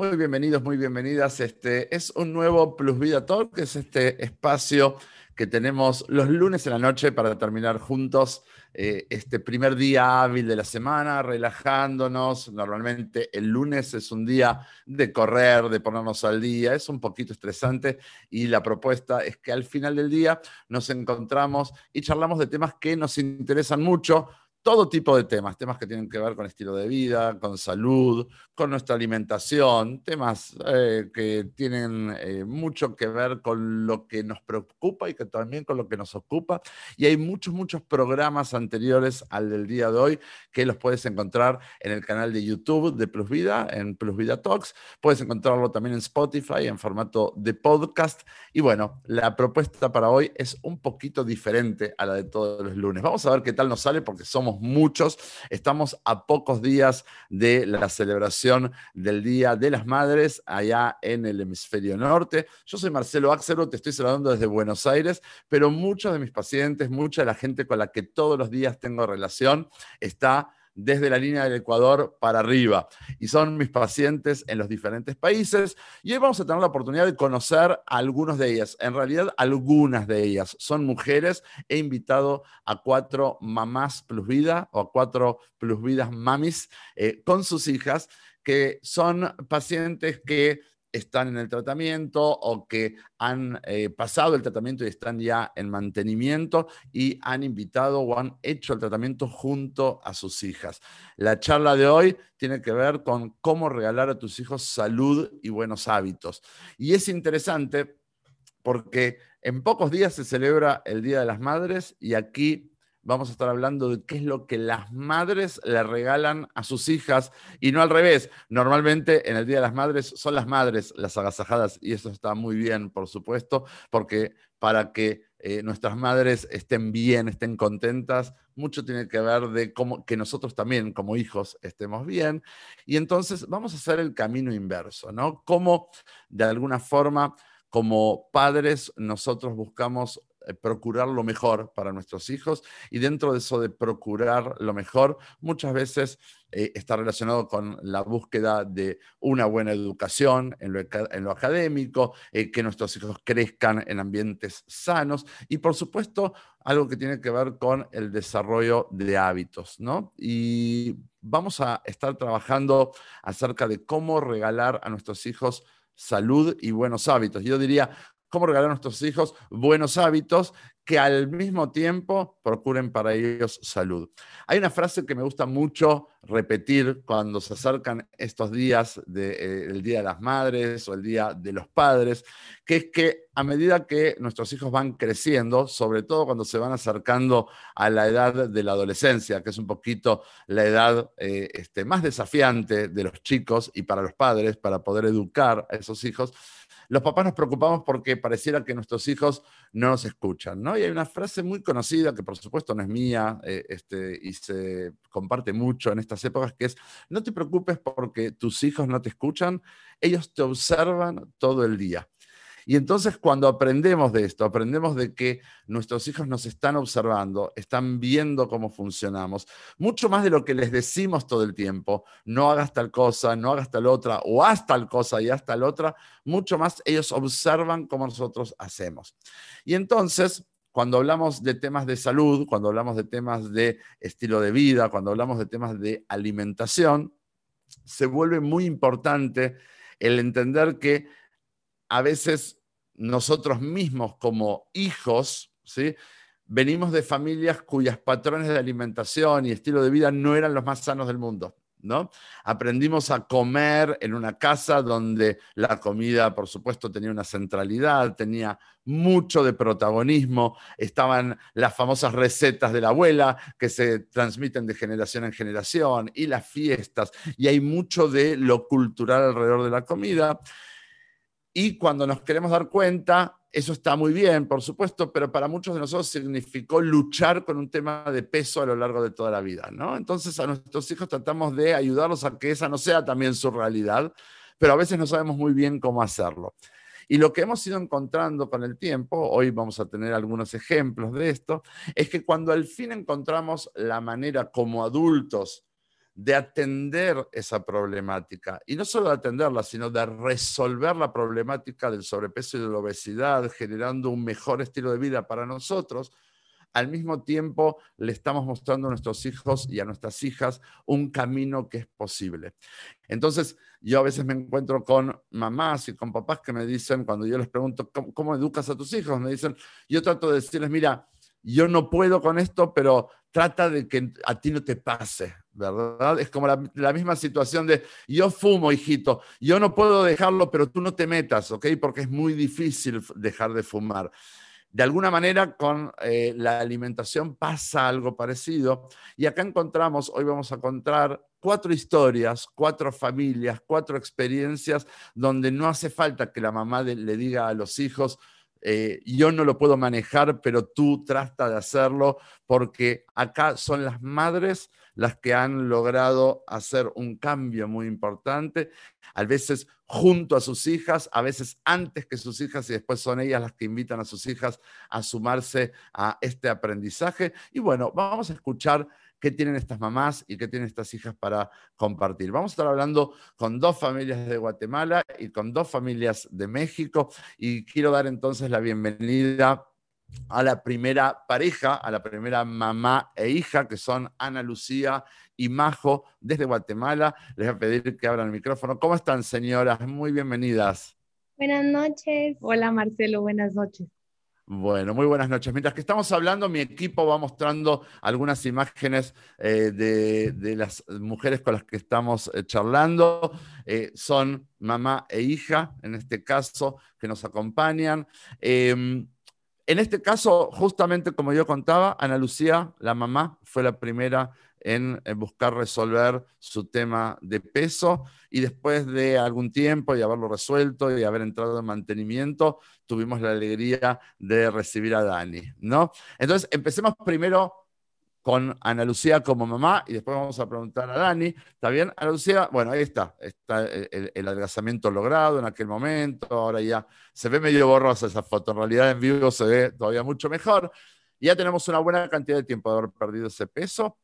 Muy bienvenidos, muy bienvenidas. Este es un nuevo Plus Vida Talk, que es este espacio que tenemos los lunes en la noche para terminar juntos eh, este primer día hábil de la semana, relajándonos. Normalmente el lunes es un día de correr, de ponernos al día, es un poquito estresante y la propuesta es que al final del día nos encontramos y charlamos de temas que nos interesan mucho, todo tipo de temas, temas que tienen que ver con estilo de vida, con salud, con nuestra alimentación, temas eh, que tienen eh, mucho que ver con lo que nos preocupa y que también con lo que nos ocupa. Y hay muchos, muchos programas anteriores al del día de hoy que los puedes encontrar en el canal de YouTube de Plus Vida, en Plus Vida Talks. Puedes encontrarlo también en Spotify en formato de podcast. Y bueno, la propuesta para hoy es un poquito diferente a la de todos los lunes. Vamos a ver qué tal nos sale porque somos muchos. Estamos a pocos días de la celebración del Día de las Madres allá en el hemisferio norte. Yo soy Marcelo Axero, te estoy saludando desde Buenos Aires, pero muchos de mis pacientes, mucha de la gente con la que todos los días tengo relación está desde la línea del Ecuador para arriba. Y son mis pacientes en los diferentes países. Y hoy vamos a tener la oportunidad de conocer a algunos de ellas. En realidad, algunas de ellas son mujeres. He invitado a cuatro mamás plus vida o a cuatro plus vidas mamis eh, con sus hijas que son pacientes que están en el tratamiento o que han eh, pasado el tratamiento y están ya en mantenimiento y han invitado o han hecho el tratamiento junto a sus hijas. La charla de hoy tiene que ver con cómo regalar a tus hijos salud y buenos hábitos. Y es interesante porque en pocos días se celebra el Día de las Madres y aquí vamos a estar hablando de qué es lo que las madres le regalan a sus hijas y no al revés. Normalmente en el Día de las Madres son las madres las agasajadas y eso está muy bien, por supuesto, porque para que eh, nuestras madres estén bien, estén contentas, mucho tiene que ver de cómo que nosotros también como hijos estemos bien. Y entonces vamos a hacer el camino inverso, ¿no? Cómo de alguna forma como padres nosotros buscamos procurar lo mejor para nuestros hijos y dentro de eso de procurar lo mejor muchas veces eh, está relacionado con la búsqueda de una buena educación en lo, académico, eh, que nuestros hijos crezcan en ambientes sanos y por supuesto algo que tiene que ver con el desarrollo de hábitos, ¿no? Y vamos a estar trabajando acerca de cómo regalar a nuestros hijos salud y buenos hábitos. Yo diría, cómo regalar a nuestros hijos buenos hábitos que al mismo tiempo procuren para ellos salud. Hay una frase que me gusta mucho repetir cuando se acercan estos días del eh, Día de las Madres o el Día de los Padres, que es que a medida que nuestros hijos van creciendo, sobre todo cuando se van acercando a la edad de la adolescencia, que es un poquito la edad eh, este, más desafiante de los chicos y para los padres, para poder educar a esos hijos, los papás nos preocupamos porque pareciera que nuestros hijos no nos escuchan, ¿no? Y hay una frase muy conocida que por supuesto no es mía eh, este, y se comparte mucho en estas épocas, que es, no te preocupes porque tus hijos no te escuchan, ellos te observan todo el día. Y entonces cuando aprendemos de esto, aprendemos de que nuestros hijos nos están observando, están viendo cómo funcionamos, mucho más de lo que les decimos todo el tiempo, no hagas tal cosa, no hagas tal otra, o haz tal cosa y haz tal otra, mucho más ellos observan cómo nosotros hacemos. Y entonces cuando hablamos de temas de salud, cuando hablamos de temas de estilo de vida, cuando hablamos de temas de alimentación, se vuelve muy importante el entender que a veces nosotros mismos como hijos, ¿sí? venimos de familias cuyas patrones de alimentación y estilo de vida no eran los más sanos del mundo. ¿no? Aprendimos a comer en una casa donde la comida, por supuesto, tenía una centralidad, tenía mucho de protagonismo, estaban las famosas recetas de la abuela que se transmiten de generación en generación y las fiestas, y hay mucho de lo cultural alrededor de la comida. Y cuando nos queremos dar cuenta, eso está muy bien, por supuesto, pero para muchos de nosotros significó luchar con un tema de peso a lo largo de toda la vida, ¿no? Entonces a nuestros hijos tratamos de ayudarlos a que esa no sea también su realidad, pero a veces no sabemos muy bien cómo hacerlo. Y lo que hemos ido encontrando con el tiempo, hoy vamos a tener algunos ejemplos de esto, es que cuando al fin encontramos la manera como adultos de atender esa problemática. Y no solo de atenderla, sino de resolver la problemática del sobrepeso y de la obesidad, generando un mejor estilo de vida para nosotros, al mismo tiempo le estamos mostrando a nuestros hijos y a nuestras hijas un camino que es posible. Entonces, yo a veces me encuentro con mamás y con papás que me dicen, cuando yo les pregunto, ¿cómo, educas a tus hijos? Me dicen, yo trato de decirles, mira, yo no puedo con esto, pero trata de que a ti no te pase, ¿verdad? Es como la, misma situación de, yo fumo, hijito, yo no puedo dejarlo, pero tú no te metas, ¿ok? Porque es muy difícil dejar de fumar. De alguna manera con eh, la alimentación pasa algo parecido y acá encontramos, hoy vamos a encontrar cuatro historias, cuatro familias, cuatro experiencias donde no hace falta que la mamá le diga a los hijos, eh, yo no lo puedo manejar, pero tú trata de hacerlo, porque acá son las madres las que han logrado hacer un cambio muy importante, a veces junto a sus hijas, a veces antes que sus hijas y después son ellas las que invitan a sus hijas a sumarse a este aprendizaje. Y bueno, vamos a escuchar qué tienen estas mamás y qué tienen estas hijas para compartir. Vamos a estar hablando con dos familias de Guatemala y con dos familias de México y quiero dar entonces la bienvenida a la primera pareja, a la primera mamá e hija, que son Ana Lucía y Majo desde Guatemala. Les voy a pedir que abran el micrófono. ¿Cómo están, señoras? Muy bienvenidas. Buenas noches. Hola, Marcelo. Buenas noches. Bueno, muy buenas noches. Mientras que estamos hablando, mi equipo va mostrando algunas imágenes eh, de, las mujeres con las que estamos eh, charlando. Eh, son mamá e hija, en este caso, que nos acompañan. Em, en este caso, justamente como yo contaba, Ana Lucía, la mamá, fue la primera en, buscar resolver su tema de peso y después de algún tiempo y haberlo resuelto y haber entrado en mantenimiento, tuvimos la alegría de recibir a Dani, ¿no? Entonces, empecemos primero con Ana Lucía como mamá y después vamos a preguntar a Dani. ¿Está bien? Ana Lucía, bueno, ahí está, está el, el, adelgazamiento logrado en aquel momento, ahora ya se ve medio borrosa esa foto, en realidad en vivo se ve todavía mucho mejor. Ya tenemos una buena cantidad de tiempo de haber perdido ese peso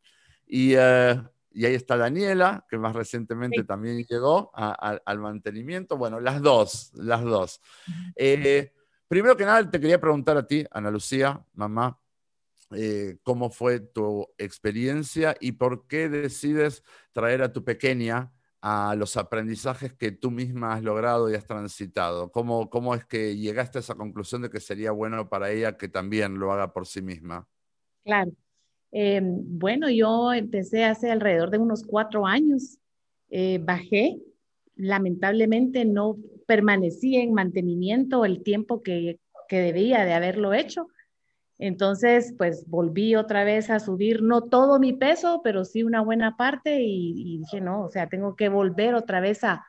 eh, y, ahí está Daniela, que más recientemente también llegó al mantenimiento. Bueno, las dos, las dos. Eh, primero que nada, te quería preguntar a ti, Ana Lucía, mamá, eh, cómo fue tu experiencia y por qué decides traer a tu pequeña a los aprendizajes que tú misma has logrado y has transitado. ¿Cómo, cómo es que llegaste a esa conclusión de que sería bueno para ella que también lo haga por sí misma? Claro. Eh, bueno, yo empecé hace alrededor de unos cuatro años. Eh, bajé, lamentablemente no permanecí en mantenimiento el tiempo que, que debía de haberlo hecho. Entonces, pues volví otra vez a subir, no todo mi peso, pero sí una buena parte y, dije, no, o sea, tengo que volver otra vez a,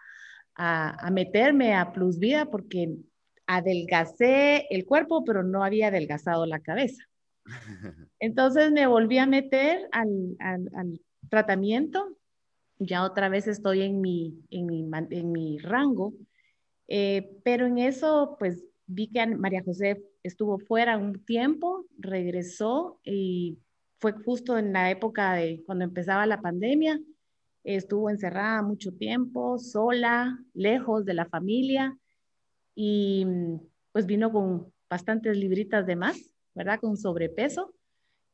a, a, meterme a Plus Vida porque adelgacé el cuerpo, pero no había adelgazado la cabeza. Entonces me volví a meter al, al, tratamiento. Ya otra vez estoy en mi, en mi, en mi rango, eh, pero en eso pues vi que María José estuvo fuera un tiempo, regresó y fue justo en la época de cuando empezaba la pandemia. Estuvo encerrada mucho tiempo, sola, lejos de la familia y pues vino con bastantes libritas de más. ¿Verdad? Con sobrepeso.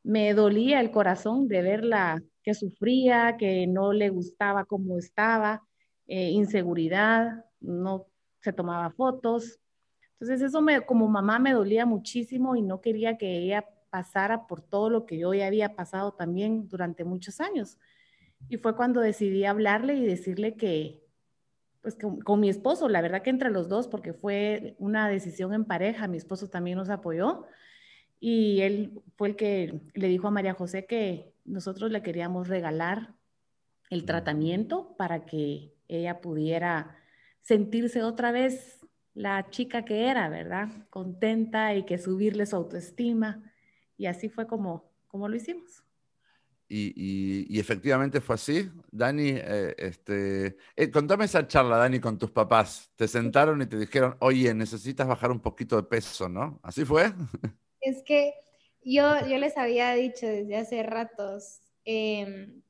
Me dolía el corazón de verla que sufría, que no le gustaba cómo estaba, eh, inseguridad, no se tomaba fotos. Entonces eso me, como mamá me dolía muchísimo y no quería que ella pasara por todo lo que yo ya había pasado también durante muchos años. Y fue cuando decidí hablarle y decirle que, pues con, con, mi esposo, la verdad que entre los dos, porque fue una decisión en pareja, mi esposo también nos apoyó, y él fue el que le dijo a María José que nosotros le queríamos regalar el tratamiento para que ella pudiera sentirse otra vez la chica que era, ¿verdad? Contenta y que subirle su autoestima. Y así fue como, como lo hicimos. Y, y, efectivamente fue así. Dani, eh, este, eh, contame esa charla, Dani, con tus papás. Te sentaron y te dijeron, oye, necesitas bajar un poquito de peso, ¿no? ¿Así fue? Es que yo, yo les había dicho desde hace ratos, em,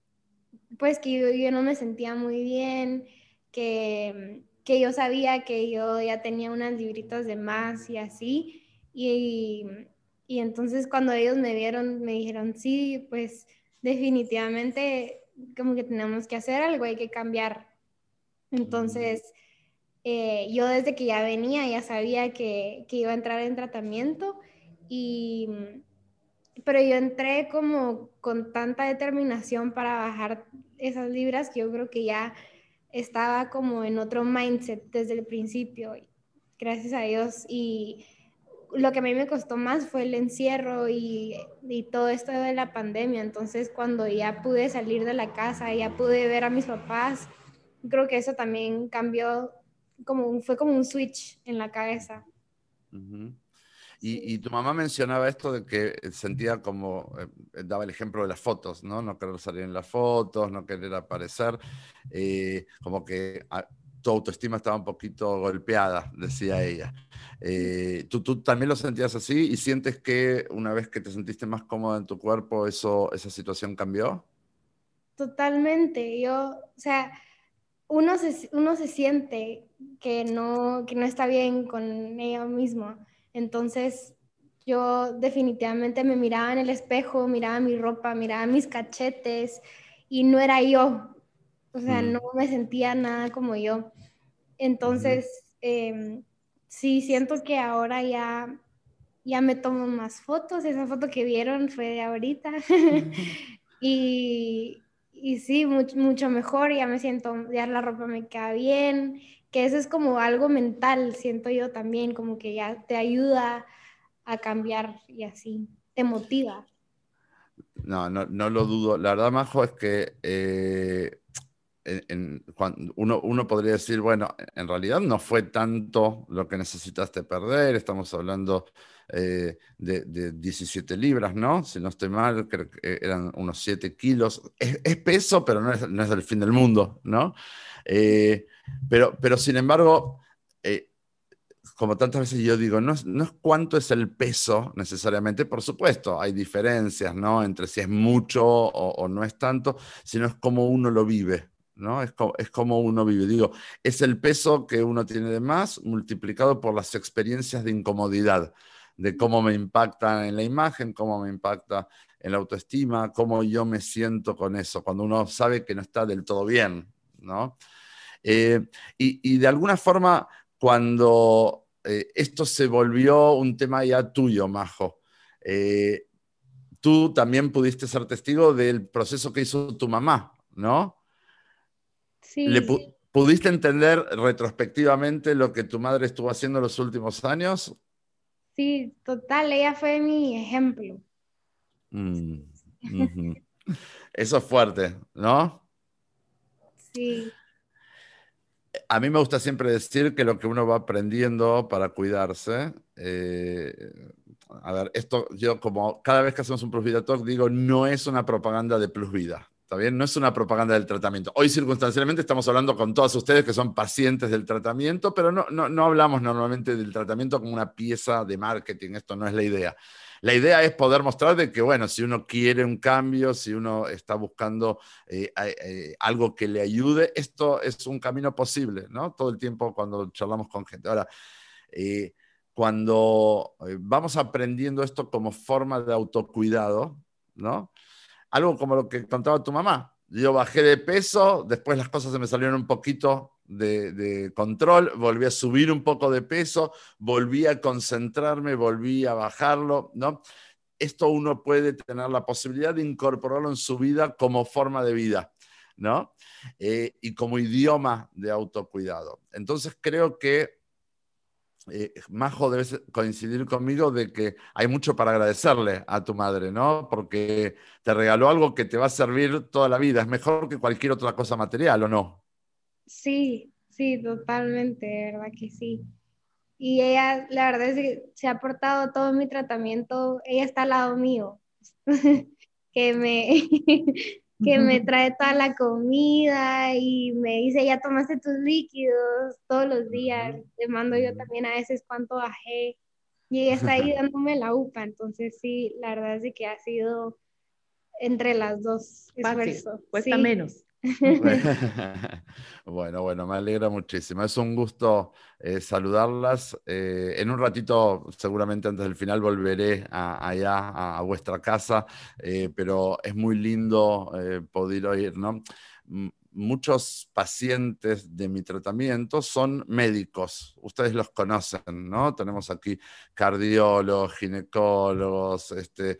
pues que yo, yo, no me sentía muy bien, que, que yo sabía que yo ya tenía unas libritas de más y así. Y, y entonces cuando ellos me vieron, me dijeron, sí, pues definitivamente como que tenemos que hacer algo, hay que cambiar. Entonces, eh, yo desde que ya venía ya sabía que, que, iba a entrar en tratamiento, y, pero yo entré como con tanta determinación para bajar esas libras que yo creo que ya estaba como en otro mindset desde el principio, gracias a Dios. Y lo que a mí me costó más fue el encierro y, y, todo esto de la pandemia. Entonces, cuando ya pude salir de la casa, ya pude ver a mis papás, creo que eso también cambió como fue como un switch en la cabeza. Y, y, tu mamá mencionaba esto de que sentía como, eh, daba el ejemplo de las fotos, ¿no? No querer salir en las fotos, no querer aparecer, eh, como que ah, tu autoestima estaba un poquito golpeada, decía ella. Eh, ¿tú, ¿tú, también lo sentías así y sientes que una vez que te sentiste más cómoda en tu cuerpo, eso, esa situación cambió? Totalmente. Yo, o sea, uno se, uno se siente que no, que no está bien con ella misma. Entonces, yo definitivamente me miraba en el espejo, miraba mi ropa, miraba mis cachetes y no era yo. O sea, mm. no me sentía nada como yo. Entonces, em, sí, siento que ahora ya, ya me tomo más fotos. Esa foto que vieron fue de ahorita. y, y sí, mucho, mucho mejor, ya me siento, ya la ropa me queda bien, que eso es como algo mental, siento yo también, como que ya te ayuda a cambiar y así, te motiva. No, no, no lo dudo. La verdad, Majo, es que eh, uno, uno, podría decir, bueno, en realidad no fue tanto lo que necesitaste perder, estamos hablando eh, de, 17 libras, ¿no? Si no estoy mal, creo que eran unos 7 kilos. Es, peso, pero no es, el fin del mundo, ¿no? Eh, pero, pero sin embargo, eh, como tantas veces yo digo, no es, no es cuánto es el peso necesariamente, por supuesto, hay diferencias, ¿no? Entre si es mucho o, o no es tanto, sino es cómo uno lo vive, ¿no? Es como, es como uno vive. Digo, es el peso que uno tiene de más multiplicado por las experiencias de incomodidad de cómo me impacta en la imagen, cómo me impacta en la autoestima, cómo yo me siento con eso, cuando uno sabe que no está del todo bien, ¿no? Eh, y, de alguna forma, cuando eh, esto se volvió un tema ya tuyo, Majo, eh, tú también pudiste ser testigo del proceso que hizo tu mamá, ¿no? Sí. ¿Pudiste entender retrospectivamente lo que tu madre estuvo haciendo los últimos años? Sí, total, ella fue mi ejemplo. Mm, Eso es fuerte, ¿no? Sí. A mí me gusta siempre decir que lo que uno va aprendiendo para cuidarse, eh, a ver, esto yo como cada vez que hacemos un Plus Vida Talk digo, no es una propaganda de Plus Vida. ¿Está? No es una propaganda del tratamiento. Hoy circunstancialmente estamos hablando con todos ustedes que son pacientes del tratamiento, pero no, no, no hablamos normalmente del tratamiento como una pieza de marketing. Esto no es la idea. La idea es poder mostrar de que, bueno, si uno quiere un cambio, si uno está buscando eh, eh, algo que le ayude, esto es un camino posible, ¿no? Todo el tiempo cuando charlamos con gente. Ahora, eh, cuando vamos aprendiendo esto como forma de autocuidado, ¿no? Algo como lo que contaba tu mamá. Yo bajé de peso, después las cosas se me salieron un poquito de, control, volví a subir un poco de peso, volví a concentrarme, volví a bajarlo, ¿no? Esto uno puede tener la posibilidad de incorporarlo en su vida como forma de vida, ¿no? Eh, y como idioma de autocuidado. Entonces creo que eh, Majo, debes coincidir conmigo de que hay mucho para agradecerle a tu madre, ¿no? Porque te regaló algo que te va a servir toda la vida. Es mejor que cualquier otra cosa material, ¿o no? Sí, sí, totalmente, verdad que sí. Y ella, la verdad es que se ha aportado todo mi tratamiento. Ella está al lado mío, que me, que me trae toda la comida y me dice, ya tomaste tus líquidos todos los días. Le mando yo también a veces cuánto bajé. Y ella está ahí dándome la UPA. Entonces sí, la verdad es que ha sido entre las dos esfuerzo. cuesta menos. Bueno, bueno, me alegra muchísimo. Es un gusto eh, saludarlas. Eh, en un ratito, seguramente antes del final, volveré allá a, vuestra casa, eh, pero es muy lindo poder oír, ¿no? muchos pacientes de mi tratamiento son médicos, ustedes los conocen, ¿no? Tenemos aquí cardiólogos, ginecólogos, este,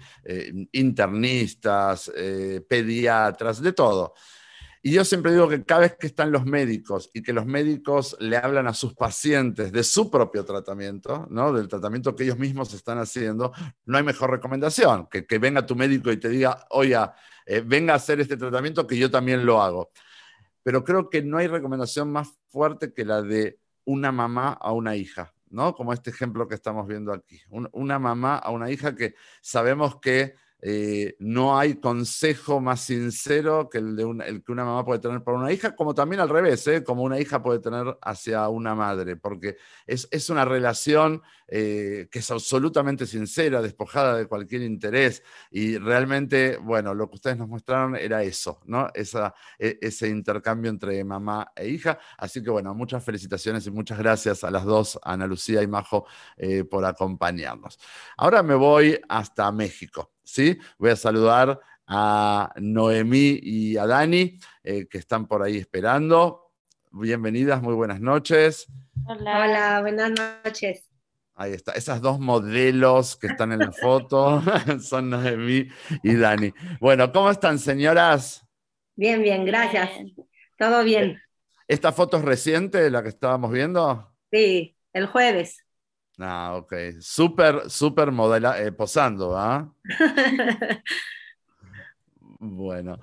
internistas, pediatras, de todo. Y yo siempre digo que cada vez que están los médicos y que los médicos le hablan a sus pacientes de su propio tratamiento, ¿no? del tratamiento que ellos mismos están haciendo, no hay mejor recomendación que, que venga tu médico y te diga, oiga, eh, venga a hacer este tratamiento que yo también lo hago. Pero creo que no hay recomendación más fuerte que la de una mamá a una hija, ¿no? Como este ejemplo que estamos viendo aquí. una mamá a una hija que sabemos que eh, no hay consejo más sincero que el, de el que una mamá puede tener para una hija, como también al revés, ¿eh? como una hija puede tener hacia una madre, porque es, es una relación eh, que es absolutamente sincera, despojada de cualquier interés, y realmente, bueno, lo que ustedes nos mostraron era eso, ¿no? Esa, e, ese intercambio entre mamá e hija. Así que, bueno, muchas felicitaciones y muchas gracias a las dos, Ana Lucía y Majo, por acompañarnos. Ahora me voy hasta México. ¿Sí? Voy a saludar a Noemí y a Dani, eh, que están por ahí esperando. Bienvenidas, muy buenas noches. Hola. Hola, buenas noches. Ahí está, esas dos modelos que están en la foto son Noemí y Dani. Bueno, ¿cómo están, señoras? Bien, bien, gracias. Todo bien. ¿Esta foto es reciente, la que estábamos viendo? Sí, el jueves. Ah, ok. Súper, súper modela, eh, posando, ¿ah? bueno,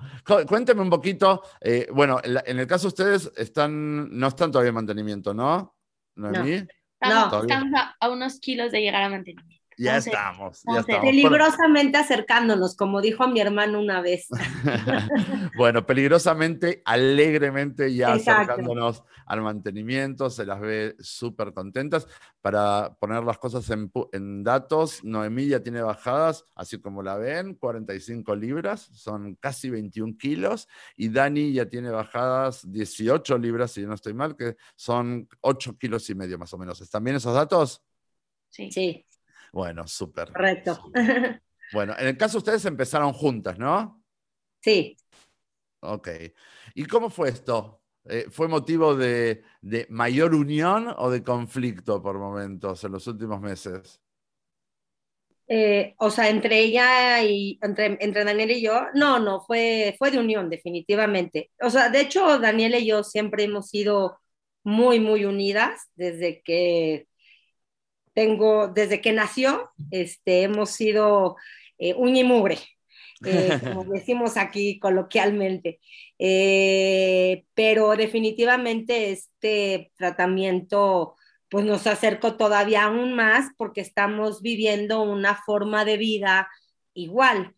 cuénteme un poquito. Eh, bueno, en el caso de ustedes están, no están todavía en mantenimiento, ¿no? ¿No, no. Estamos, a, unos kilos de llegar a mantenimiento. Ya estamos, ya estamos. Peligrosamente acercándonos, como dijo mi hermano una vez. bueno, peligrosamente, alegremente ya acercándonos al mantenimiento, se las ve súper contentas. Para poner las cosas en, datos, Noemí ya tiene bajadas, así como la ven, 45 libras, son casi 21 kilos, y Dani ya tiene bajadas 18 libras, si no estoy mal, que son 8 kilos y medio más o menos. ¿Están bien esos datos? Sí. Sí. Bueno, súper. Correcto. Bueno, en el caso ustedes empezaron juntas, ¿no? Sí. Ok. ¿Y cómo fue esto? Eh, ¿Fue motivo de, mayor unión o de conflicto por momentos en los últimos meses? Eh, o sea, entre ella y entre, entre Daniel y yo, no, no, fue, fue de unión, definitivamente. O sea, de hecho, Daniel y yo siempre hemos sido muy, muy unidas desde que tengo, desde que nació, este, hemos sido eh, uña y mugre, eh, como decimos aquí coloquialmente. Eh, pero definitivamente este tratamiento pues nos acercó todavía aún más porque estamos viviendo una forma de vida igual,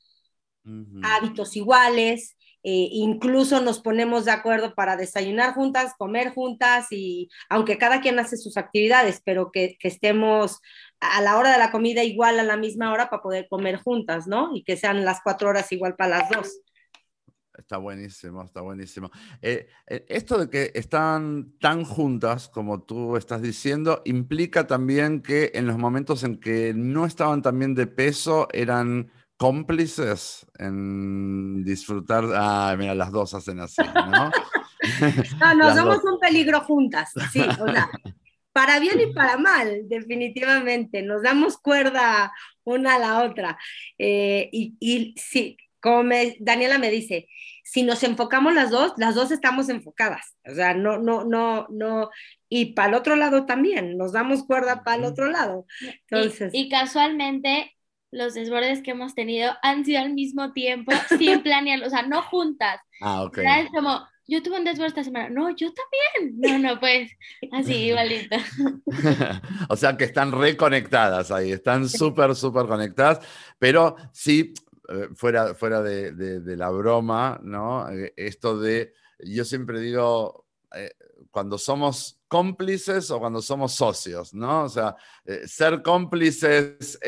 hábitos iguales, eh, incluso nos ponemos de acuerdo para desayunar juntas, comer juntas y aunque cada quien hace sus actividades, pero que, estemos a la hora de la comida igual a la misma hora para poder comer juntas, ¿no? Y que sean las cuatro horas igual para las dos. Está buenísimo, está buenísimo. Eh, eh, esto de que están tan juntas, como tú estás diciendo, implica también que en los momentos en que no estaban también de peso, eran cómplices en disfrutar. Ah, mira, las dos hacen así, ¿no? no, no, somos un peligro juntas, sí, o sea, para bien y para mal, definitivamente. Nos damos cuerda una a la otra. Eh, y, y, sí, como Daniela me dice, si nos enfocamos las dos, las dos estamos enfocadas. O sea, no, no, no, no. Y para el otro lado también, nos damos cuerda para el otro lado. Entonces. y casualmente, los desbordes que hemos tenido han sido al mismo tiempo, sin planearlo, o sea, no juntas. Ah, ok. Es como, yo tuve un desborde esta semana, no, yo también. No, no, pues, así, igualito. o sea que están reconectadas ahí, están súper, súper conectadas, pero sí, eh, fuera, fuera de, la broma, ¿no? Eh, esto de, yo siempre digo, eh, cuando somos cómplices o cuando somos socios, ¿no? O sea, ser cómplices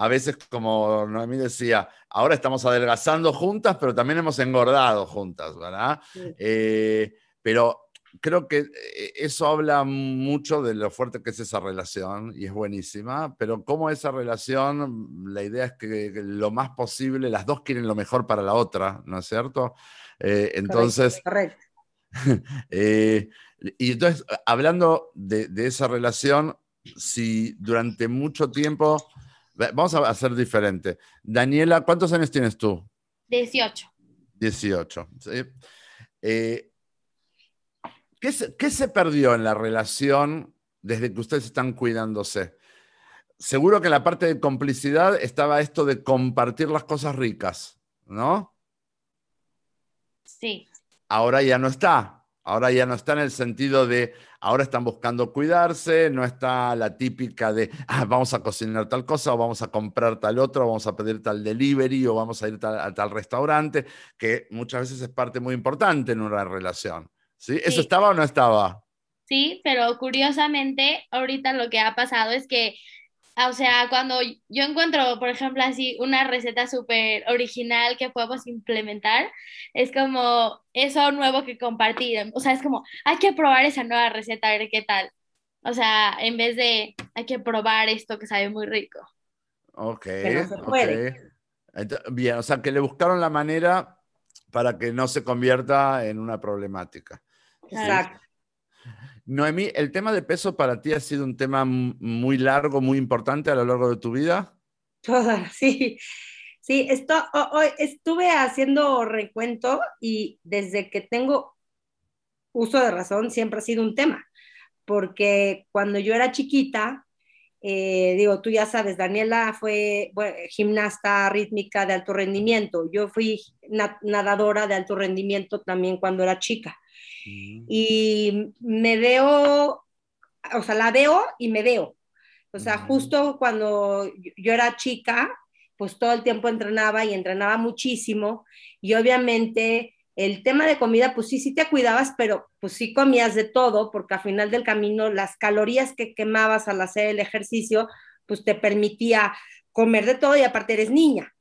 a veces, como Noemí decía, ahora estamos adelgazando juntas, pero también hemos engordado juntas, ¿verdad? Eh, pero creo que eh, eso habla mucho de lo fuerte que es esa relación y es buenísima, pero como esa relación, la idea es que, lo más posible, las dos quieren lo mejor para la otra, ¿no es cierto? Eh, entonces, correcto. y entonces, hablando de, de, esa relación, si durante mucho tiempo, vamos a hacer diferente. Daniela, ¿cuántos años tienes tú? 18. 18. ¿sí? Eh, ¿qué, se, ¿Qué se perdió en la relación desde que ustedes están cuidándose? Seguro que en la parte de complicidad estaba esto de compartir las cosas ricas, ¿no? Sí. Ahora ya no está. Ahora ya no está en el sentido de, ahora están buscando cuidarse, no está la típica de, ah, vamos a cocinar tal cosa, o vamos a comprar tal otro, o vamos a pedir tal delivery, o vamos a ir a tal restaurante, que muchas veces es parte muy importante en una relación. ¿sí? ¿Eso estaba o no estaba? Sí, pero curiosamente, ahorita lo que ha pasado es que o sea, cuando yo encuentro, por ejemplo, así una receta súper original que podemos implementar, es como eso nuevo que compartir. O sea, es como, hay que probar esa nueva receta, a ver qué tal. O sea, en vez de, hay que probar esto que sabe muy rico. Ok. Bien, o sea, que le buscaron la manera para que no se convierta en una problemática. Exacto. Noemí, ¿el tema de peso para ti ha sido un tema muy largo, muy importante a lo largo de tu vida? Toda, sí. Sí, esto, hoy estuve haciendo recuento y desde que tengo uso de razón siempre ha sido un tema, porque cuando yo era chiquita, eh, digo, tú ya sabes, Daniela fue gimnasta rítmica de alto rendimiento, yo fui nadadora de alto rendimiento también cuando era chica. Y me veo, o sea, la veo y me veo. O sea, justo cuando yo era chica, pues todo el tiempo entrenaba y entrenaba muchísimo. Y obviamente el tema de comida, pues sí, sí te cuidabas, pero pues sí comías de todo, porque al final del camino las calorías que quemabas al hacer el ejercicio, pues te permitía comer de todo y aparte eres niña.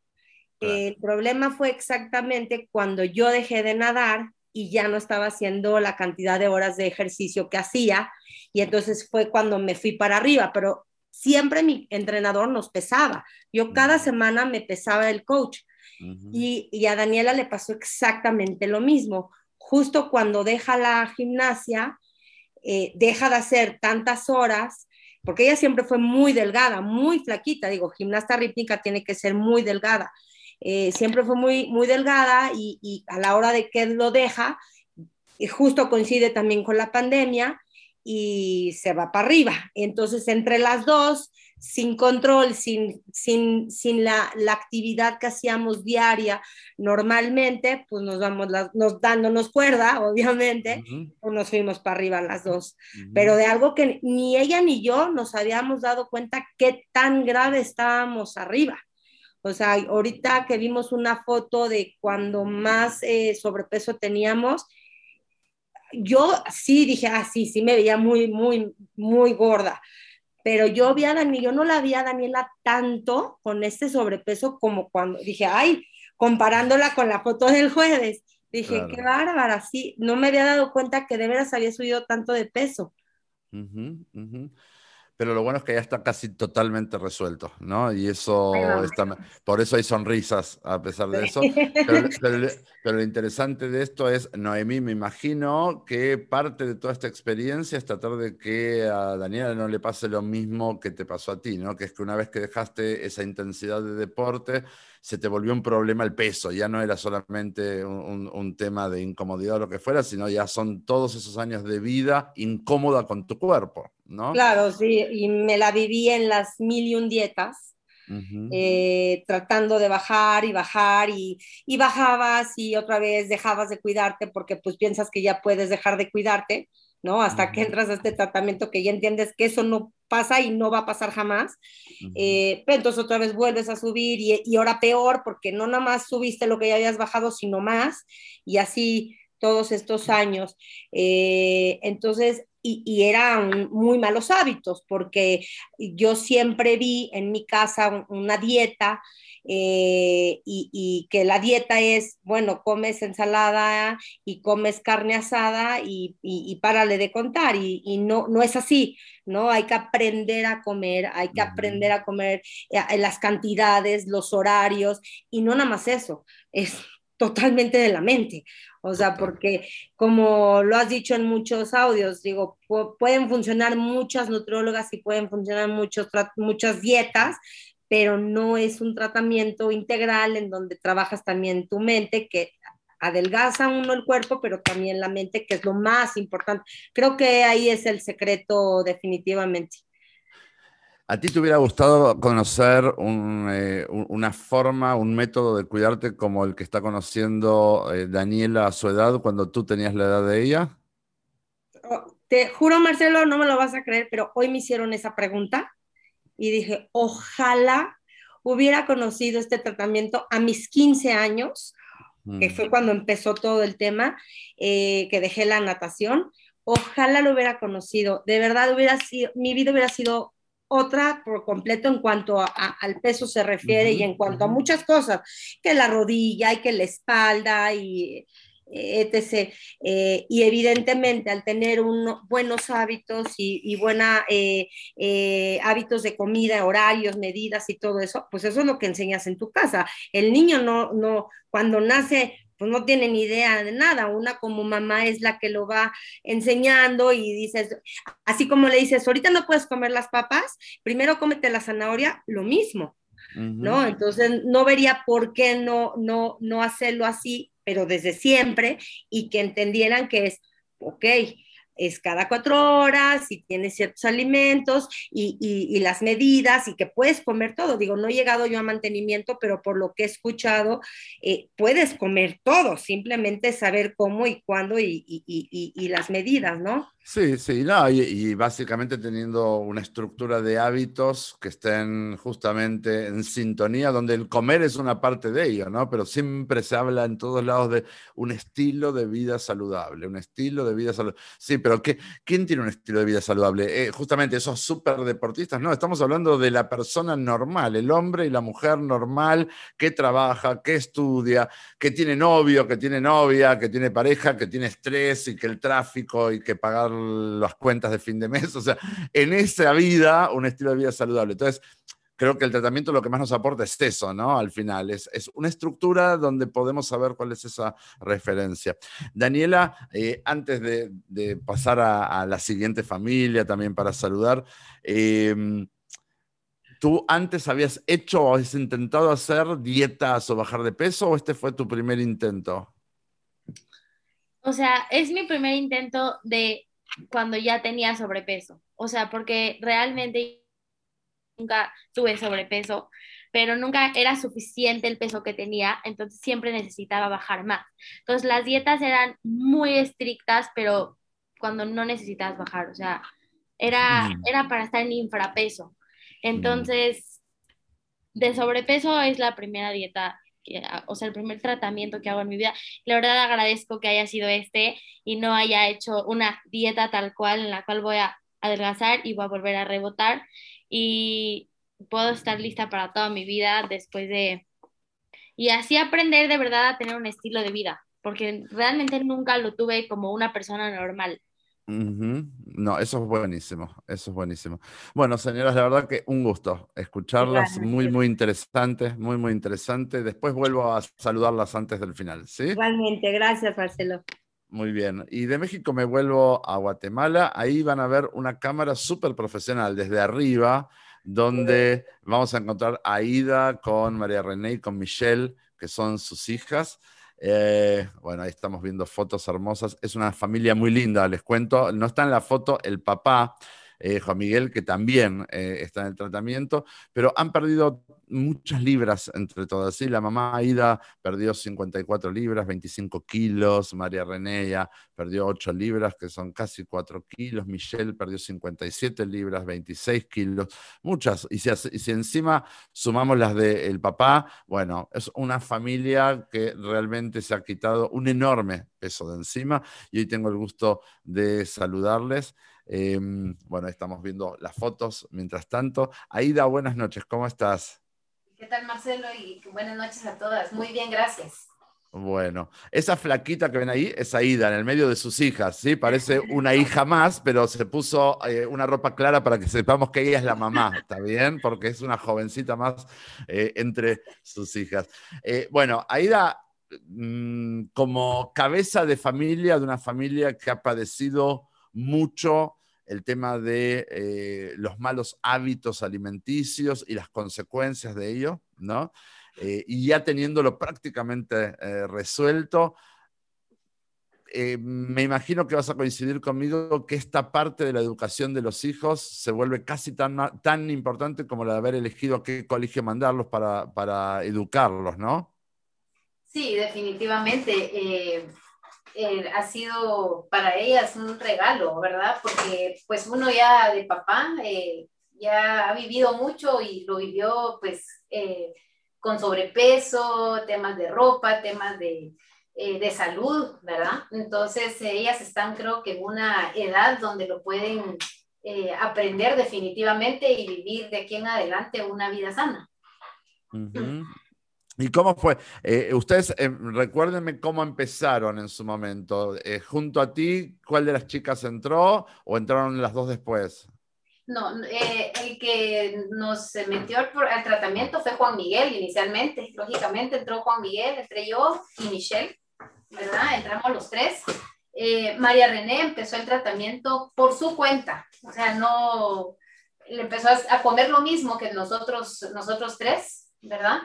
El problema fue exactamente cuando yo dejé de nadar y ya no estaba haciendo la cantidad de horas de ejercicio que hacía y entonces fue cuando me fui para arriba, pero siempre mi entrenador nos pesaba. Yo cada semana me pesaba el coach y, a Daniela le pasó exactamente lo mismo. Justo cuando deja la gimnasia, eh, deja de hacer tantas horas, porque ella siempre fue muy delgada, muy flaquita, digo, gimnasta rítmica tiene que ser muy delgada. Eh, siempre fue muy, muy delgada y, a la hora de que lo deja, y justo coincide también con la pandemia y se va para arriba. Entonces, entre las dos, sin control, sin, sin, sin la, la, actividad que hacíamos diaria normalmente, pues nos vamos nos, dándonos cuerda, obviamente, pues nos fuimos para arriba las dos. Pero de algo que ni ella ni yo nos habíamos dado cuenta qué tan grave estábamos arriba. O sea, ahorita que vimos una foto de cuando más eh, sobrepeso teníamos, yo sí dije, ah, sí, sí me veía muy, muy, muy gorda. Pero yo vi a Daniela, yo no la vi a Daniela tanto con este sobrepeso como cuando dije, ay, comparándola con la foto del jueves. Dije, qué bárbara, sí, no me había dado cuenta que de veras había subido tanto de peso pero lo bueno es que ya está casi totalmente resuelto, ¿no? Y eso, está, por eso hay sonrisas a pesar de eso. Pero, lo interesante de esto es, Noemí, me imagino que parte de toda esta experiencia es tratar de que a Daniela no le pase lo mismo que te pasó a ti, ¿no? Que es que una vez que dejaste esa intensidad de deporte, se te volvió un problema el peso, ya no era solamente un, tema de incomodidad o lo que fuera, sino ya son todos esos años de vida incómoda con tu cuerpo, ¿no? Claro, sí, y me la viví en las mil y un dietas. Eh, tratando de bajar y bajar y, y, bajabas y otra vez dejabas de cuidarte porque pues piensas que ya puedes dejar de cuidarte, ¿no? Hasta que entras a este tratamiento que ya entiendes que eso no pasa y no va a pasar jamás. Eh, pero entonces otra vez vuelves a subir y, y, ahora peor porque no nada más subiste lo que ya habías bajado, sino más y así todos estos años. Eh, entonces, y, y eran muy malos hábitos, porque yo siempre vi en mi casa una dieta eh, y, que la dieta es, bueno, comes ensalada y comes carne asada y, y párale de contar, y, no, no es así, ¿no? Hay que aprender a comer, hay que aprender a comer eh, las cantidades, los horarios, y no nada más eso, es totalmente de la mente. O sea, porque como lo has dicho en muchos audios, digo, pueden funcionar muchas nutriólogas y pueden funcionar muchos, muchas dietas, pero no es un tratamiento integral en donde trabajas también tu mente, que adelgaza uno el cuerpo, pero también la mente, que es lo más importante. Creo que ahí es el secreto definitivamente. ¿A ti te hubiera gustado conocer eh, una forma, un método de cuidarte como el que está conociendo eh, Daniela a su edad cuando tú tenías la edad de ella? Oh, te juro, Marcelo, no me lo vas a creer, pero hoy me hicieron esa pregunta y dije, ojalá hubiera conocido este tratamiento a mis 15 años, que mm. fue cuando empezó todo el tema, eh, que dejé la natación. Ojalá lo hubiera conocido. De verdad, hubiera sido, mi vida hubiera sido otra por completo en cuanto al peso se refiere y en cuanto a muchas cosas, que la rodilla y que la espalda y etc. Eh, y evidentemente al tener buenos hábitos y, y buena, eh, eh, hábitos de comida, horarios, medidas y todo eso, pues eso es lo que enseñas en tu casa. El niño no, no, cuando nace, pues no tiene ni idea de nada. Una como mamá es la que lo va enseñando y dices, así como le dices, ahorita no puedes comer las papas, primero cómete la zanahoria, lo mismo. ¿No? Entonces no vería por qué no, no, no hacerlo así pero desde siempre, y que entendieran que es, ok, es cada cuatro horas y tienes ciertos alimentos y, las medidas y que puedes comer todo. Digo, no he llegado yo a mantenimiento, pero por lo que he escuchado, eh, puedes comer todo, simplemente saber cómo y cuándo y, y las medidas, ¿no? Sí, sí, no, y, básicamente teniendo una estructura de hábitos que estén justamente en sintonía, donde el comer es una parte de ello, ¿no? Pero siempre se habla en todos lados de un estilo de vida saludable, un estilo de vida saludable. Sí, pero ¿qué, ¿quién tiene un estilo de vida saludable? Eh, justamente esos súper deportistas, no, estamos hablando de la persona normal, el hombre y la mujer normal que trabaja, que estudia, que tiene novio, que tiene novia, que tiene pareja, que tiene estrés y que el tráfico y que pagar las cuentas de fin de mes, o sea, en esa vida, un estilo de vida saludable. Entonces, creo que el tratamiento lo que más nos aporta es eso, ¿no? Al final, es, es una estructura donde podemos saber cuál es esa referencia. Daniela, eh, antes de, pasar a, la siguiente familia también para saludar, em, ¿tú antes habías hecho o has intentado hacer dietas o bajar de peso o este fue tu primer intento? O sea, es mi primer intento de cuando ya tenía sobrepeso. O sea, porque realmente nunca tuve sobrepeso, pero nunca era suficiente el peso que tenía, entonces siempre necesitaba bajar más. Entonces las dietas eran muy estrictas, pero cuando no necesitabas bajar, o sea, era, mm. era para estar en infrapeso. Entonces, de sobrepeso es la primera dieta o sea, el primer tratamiento que hago en mi vida. La verdad agradezco que haya sido este y no haya hecho una dieta tal cual en la cual voy a adelgazar y voy a volver a rebotar y puedo estar lista para toda mi vida después de... Y así aprender de verdad a tener un estilo de vida, porque realmente nunca lo tuve como una persona normal. No, eso es buenísimo, eso es buenísimo. Bueno, señoras, la verdad que un gusto escucharlas, muy, muy interesante, muy, muy interesante. Después vuelvo a saludarlas antes del final, ¿sí? Igualmente, gracias, Marcelo. Muy bien. Y de México me vuelvo a Guatemala. Ahí van a ver una cámara súper profesional desde arriba, donde vamos a encontrar a Ida con María René y con Michelle, que son sus hijas. Eh, bueno, ahí estamos viendo fotos hermosas. Es una familia muy linda, les cuento. No está en la foto el papá, eh, Juan Miguel, que también eh, está en el tratamiento, pero han perdido muchas libras entre todas. ¿sí? La mamá Aida perdió 54 libras, 25 kilos, María René perdió 8 libras, que son casi 4 kilos, Michelle perdió 57 libras, 26 kilos, muchas. Y si, encima sumamos las del papá, bueno, es una familia que realmente se ha quitado un enorme peso de encima y hoy tengo el gusto de saludarles. Em, bueno, estamos viendo las fotos mientras tanto. Aida, buenas noches, ¿cómo estás? ¿Qué tal, Marcelo? Y buenas noches a todas. Muy bien, gracias. Bueno, esa flaquita que ven ahí es Aida, en el medio de sus hijas, ¿sí? Parece una hija más, pero se puso eh, una ropa clara para que sepamos que ella es la mamá, ¿está bien? Porque es una jovencita más eh, entre sus hijas. Eh, bueno, Aida, mm, como cabeza de familia, de una familia que ha padecido mucho el tema de eh, los malos hábitos alimenticios y las consecuencias de ello, ¿no? Eh, y ya teniéndolo prácticamente eh, resuelto, me imagino que vas a coincidir conmigo que esta parte de la educación de los hijos se vuelve casi tan, tan importante como la de haber elegido a qué colegio mandarlos para, para educarlos, ¿no? Sí, definitivamente eh, ha sido para ellas un regalo, ¿verdad? Porque pues uno ya de papá eh, ya ha vivido mucho y lo vivió pues eh, con sobrepeso, temas de ropa, temas de, de salud, ¿verdad? Entonces ellas están creo que en una edad donde lo pueden aprender definitivamente y vivir de aquí en adelante una vida sana. ¿Y cómo fue? Eh, ustedes, eh, recuérdenme cómo empezaron en su momento. Eh, junto a ti, ¿cuál de las chicas entró o entraron las dos después? No, el que nos metió al, tratamiento fue Juan Miguel inicialmente. Lógicamente entró Juan Miguel, entré yo y Michelle, ¿verdad? Entramos los tres. María René empezó el tratamiento por su cuenta, o sea, no, le empezó a, comer lo mismo que nosotros, nosotros tres, ¿verdad?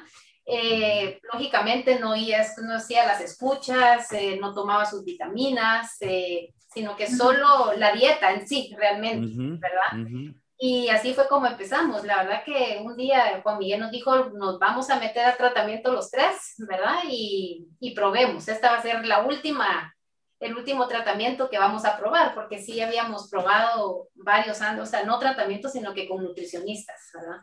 Eh, lógicamente no, no hacía las escuchas, eh, no tomaba sus vitaminas, eh, sino que solo la dieta en sí, realmente, ¿verdad? Y así fue como empezamos. La verdad que un día Juan Miguel nos dijo, nos vamos a meter a tratamiento los tres, ¿verdad? Y, y probemos. Esta va a ser la última, el último tratamiento que vamos a probar, porque sí habíamos probado varios años, o sea, no tratamientos, sino que con nutricionistas, ¿verdad?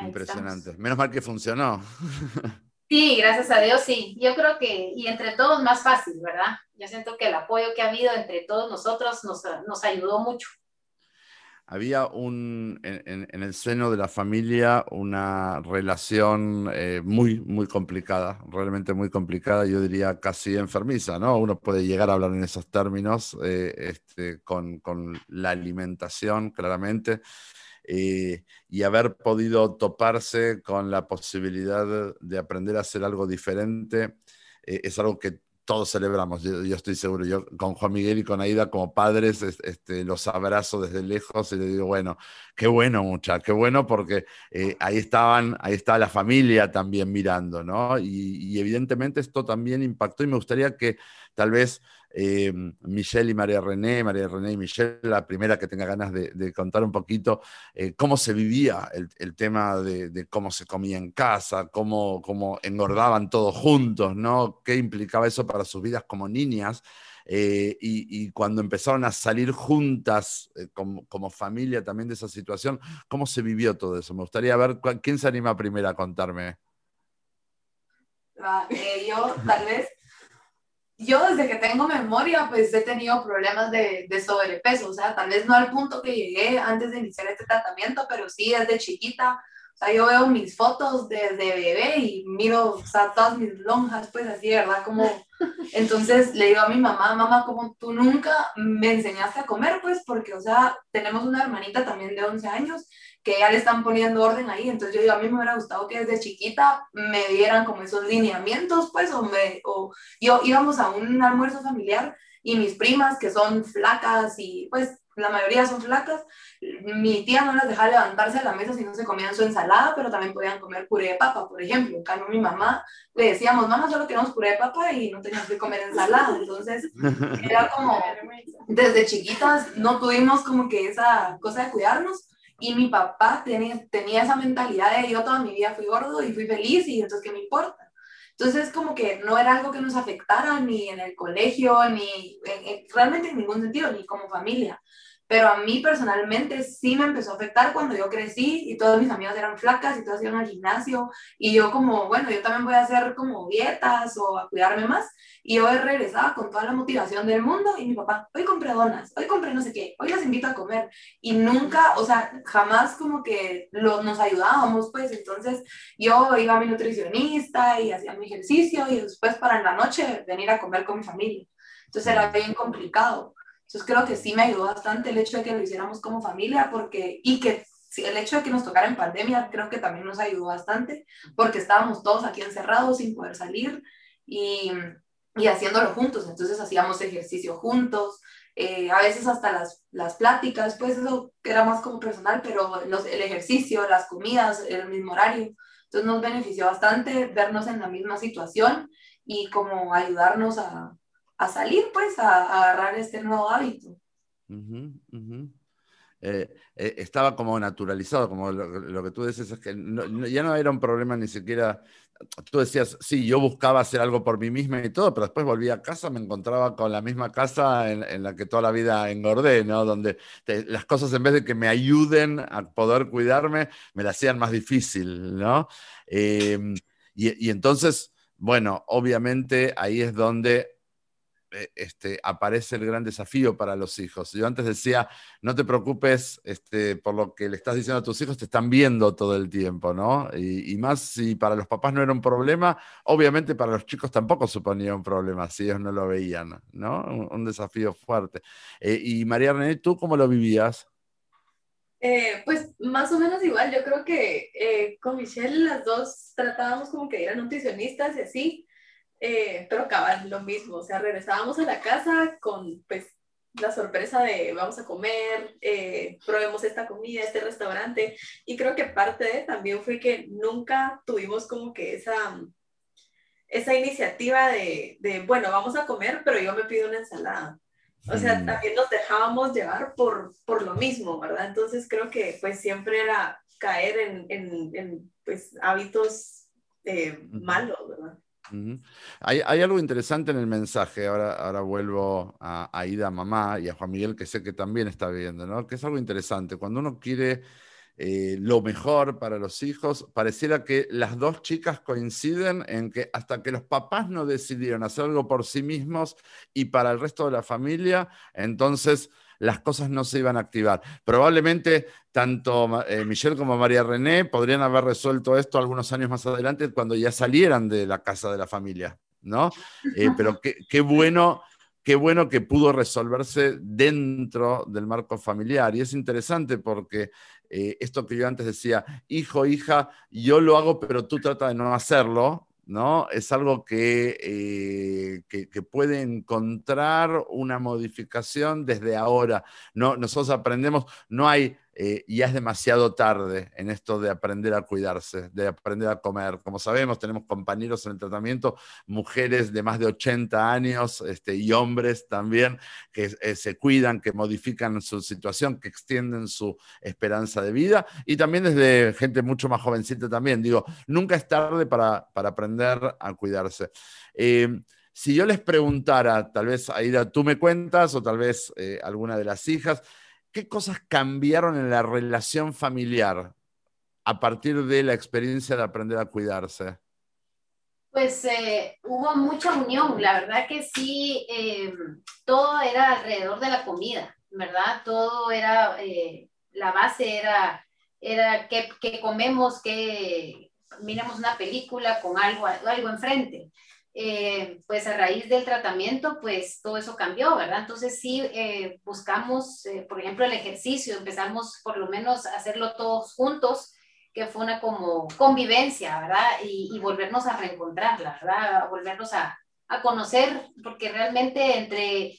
Impresionante. Menos mal que funcionó. Sí, gracias a Dios, sí. Yo creo que, y entre todos más fácil, ¿verdad? Yo siento que el apoyo que ha habido entre todos nosotros nos, nos ayudó mucho. Había un, en, el seno de la familia una relación eh, muy, muy complicada, realmente muy complicada, yo diría casi enfermiza, ¿no? Uno puede llegar a hablar en esos términos eh, este, con, con la alimentación, claramente. Eh, y haber podido toparse con la posibilidad de aprender a hacer algo diferente eh, es algo que todos celebramos, yo, estoy seguro. Yo con Juan Miguel y con Aida como padres este, los abrazo desde lejos y le digo, bueno, qué bueno mucha, qué bueno porque eh, ahí estaban, ahí estaba la familia también mirando, ¿no? y evidentemente esto también impactó y me gustaría que tal vez eh, Michelle y María René, María René y Michelle, la primera que tenga ganas de, contar un poquito eh, cómo se vivía el, tema de, cómo se comía en casa, cómo, cómo, engordaban todos juntos, ¿no? ¿Qué implicaba eso para sus vidas como niñas? Eh, y, cuando empezaron a salir juntas como, familia también de esa situación, ¿cómo se vivió todo eso? Me gustaría ver quién se anima primero a contarme. Ah, yo, tal vez yo desde que tengo memoria, pues he tenido problemas de, de, sobrepeso, o sea, tal vez no al punto que llegué antes de iniciar este tratamiento, pero sí desde chiquita. O sea, yo veo mis fotos desde bebé y miro, o sea, todas mis lonjas, pues así, ¿verdad? Como, entonces le digo a mi mamá, mamá, como tú nunca me enseñaste a comer, pues, porque, o sea, tenemos una hermanita también de 11 años que ya le están poniendo orden ahí. Entonces yo digo, a mí me hubiera gustado que desde chiquita me dieran como esos lineamientos, pues, o, me, o yo íbamos a un almuerzo familiar y mis primas, que son flacas y pues la mayoría son flacas, mi tía no las dejaba levantarse de la mesa si no se comían su ensalada, pero también podían comer puré de papa, por ejemplo. En cambio, mi mamá le decíamos, mamá, solo queremos puré de papa y no teníamos que comer ensalada. Entonces, era como, desde chiquitas no tuvimos como que esa cosa de cuidarnos Y mi papá tenía, tenía esa mentalidad de yo toda mi vida fui gordo y fui feliz y entonces, ¿qué me importa? Entonces, como que no era algo que nos afectara ni en el colegio, ni realmente en ningún sentido, ni como familia pero a mí personalmente sí me empezó a afectar cuando yo crecí y todos mis amigos eran flacas y todos iban al gimnasio y yo como, bueno, yo también voy a hacer como dietas o a cuidarme más y yo regresaba con toda la motivación del mundo y mi papá, hoy compré donas, hoy compré no sé qué, hoy las invito a comer y nunca, o sea, jamás como que lo, nos ayudábamos, pues entonces yo iba a mi nutricionista y hacía mi ejercicio y después para en la noche venir a comer con mi familia. Entonces era bien complicado. Entonces creo que sí me ayudó bastante el hecho de que lo hiciéramos como familia porque, y que el hecho de que nos tocara en pandemia creo que también nos ayudó bastante porque estábamos todos aquí encerrados sin poder salir y, y haciéndolo juntos. Entonces hacíamos ejercicio juntos, eh, a veces hasta las, las pláticas, pues eso era más como personal, pero los, el ejercicio, las comidas, el mismo horario. Entonces nos benefició bastante vernos en la misma situación y como ayudarnos a, a salir, pues, a, agarrar este nuevo hábito. Eh, eh, estaba como naturalizado, como lo, que tú dices, es que ya no era un problema ni siquiera, tú decías, sí, yo buscaba hacer algo por mí misma y todo, pero después volví a casa, me encontraba con la misma casa en, la que toda la vida engordé, ¿no? Donde las cosas en vez de que me ayuden a poder cuidarme, me las hacían más difícil, ¿no? Em, y, y entonces, bueno, obviamente ahí es donde eh, este, aparece el gran desafío para los hijos. Yo antes decía, no te preocupes este, por lo que le estás diciendo a tus hijos, te están viendo todo el tiempo, ¿no? Y, más si para los papás no era un problema, obviamente para los chicos tampoco suponía un problema si ellos no lo veían, ¿no? Un, desafío fuerte. Eh, y María René, ¿tú cómo lo vivías? Eh, pues más o menos igual, yo creo que con Michelle las dos tratábamos como que eran nutricionistas y así, eh, pero cabal, lo mismo, o sea, regresábamos a la casa con pues la sorpresa de vamos a comer, eh, probemos esta comida, este restaurante, y creo que parte de también fue que nunca tuvimos como que esa, esa iniciativa de, de bueno, vamos a comer, pero yo me pido una ensalada. O sea, mm. también nos dejábamos llevar por, por lo mismo, ¿verdad? Entonces creo que pues siempre era caer en, en, en pues hábitos eh, malos, ¿verdad? Hay, algo interesante en el mensaje, ahora, vuelvo a, a, Ida, mamá, y a Juan Miguel, que sé que también está viendo, ¿no? que es algo interesante. Cuando uno quiere eh, lo mejor para los hijos, pareciera que las dos chicas coinciden en que hasta que los papás no decidieron hacer algo por sí mismos y para el resto de la familia, entonces las cosas no se iban a activar. Probablemente tanto eh, Michelle como María René podrían haber resuelto esto algunos años más adelante cuando ya salieran de la casa de la familia, ¿no? Eh, pero qué, bueno. Qué bueno que pudo resolverse dentro del marco familiar. Y es interesante porque eh, esto que yo antes decía, hijo, hija, yo lo hago, pero tú trata de no hacerlo, ¿no? Es algo que, que, que, puede encontrar una modificación desde ahora. No, nosotros aprendemos, no hay eh, ya es demasiado tarde en esto de aprender a cuidarse, de aprender a comer. Como sabemos, tenemos compañeros en el tratamiento, mujeres de más de 80 años este, y hombres también que eh, se cuidan, que modifican su situación, que extienden su esperanza de vida y también desde gente mucho más jovencita también. Digo, nunca es tarde para, para aprender a cuidarse. Eh, si yo les preguntara, tal vez Aida, tú me cuentas o tal vez alguna de las hijas, ¿qué cosas cambiaron en la relación familiar a partir de la experiencia de aprender a cuidarse? Pues eh, hubo mucha unión, la verdad que sí, eh, todo era alrededor de la comida, ¿verdad? Todo era, eh, la base era, era que, que comemos, que miramos una película con algo, algo enfrente. Eh, pues a raíz del tratamiento, pues todo eso cambió, ¿verdad? Entonces sí eh, buscamos, eh, por ejemplo, el ejercicio, empezamos por lo menos a hacerlo todos juntos, que fue una como convivencia, ¿verdad? Y, volvernos a reencontrar, ¿verdad? A volvernos a, a conocer, porque realmente entre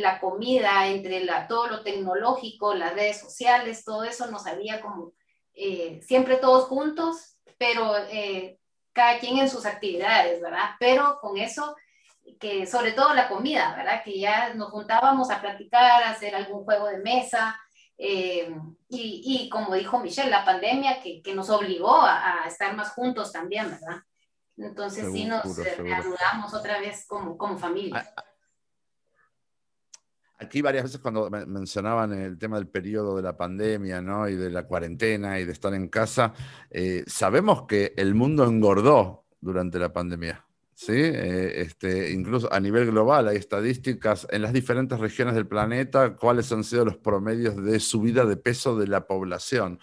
la comida, entre la, todo lo tecnológico, las redes sociales, todo eso nos había como siempre todos juntos, pero cada quien en sus actividades, ¿verdad? Pero con eso, que sobre todo la comida, ¿verdad? Que ya nos juntábamos a platicar, a hacer algún juego de mesa, Eh, y, y, como dijo Michelle, la pandemia que, que nos obligó a, a, estar más juntos también, ¿verdad? Entonces seguro, sí nos reanudamos otra vez como, como familia. Aquí varias veces cuando mencionaban el tema del periodo de la pandemia ¿no? y de la cuarentena y de estar en casa, eh, sabemos que el mundo engordó durante la pandemia. ¿sí? Eh, este, incluso a nivel global hay estadísticas en las diferentes regiones del planeta, cuáles han sido los promedios de subida de peso de la población.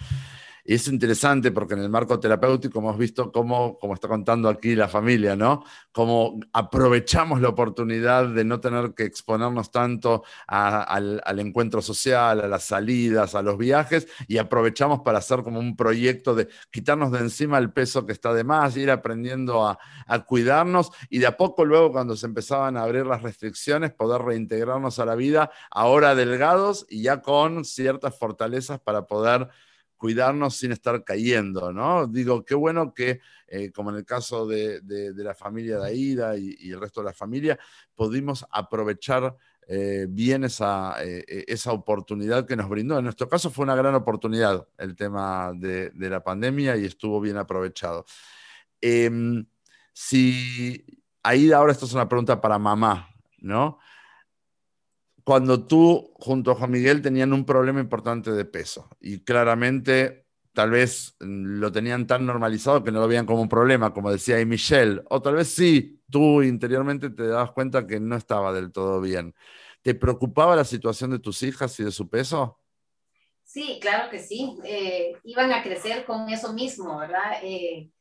Y es interesante porque en el marco terapéutico hemos visto cómo, como está contando aquí la familia, ¿no? Cómo aprovechamos la oportunidad de no tener que exponernos tanto al, encuentro social, a las salidas, a los viajes, y aprovechamos para hacer como un proyecto de quitarnos de encima el peso que está de más, ir aprendiendo a cuidarnos y de a poco luego cuando se empezaban a abrir las restricciones, poder reintegrarnos a la vida, ahora delgados y ya con ciertas fortalezas para poder cuidarnos sin estar cayendo, ¿no? Digo, qué bueno que, eh, como en el caso de, la familia de Aida y, el resto de la familia, pudimos aprovechar eh, bien esa, eh, esa oportunidad que nos brindó. En nuestro caso fue una gran oportunidad el tema de, de la pandemia y estuvo bien aprovechado. Eh, si Aida, ahora esto es una pregunta para mamá, ¿no? Cuando tú junto a Juan Miguel tenían un problema importante de peso y claramente tal vez lo tenían tan normalizado que no lo veían como un problema, como decía ahí Michelle, o tal vez sí, tú interiormente te dabas cuenta que no estaba del todo bien. ¿Te preocupaba la situación de tus hijas y de su peso? Sí, claro que sí. Eh, iban a crecer con eso mismo, ¿verdad? Eh,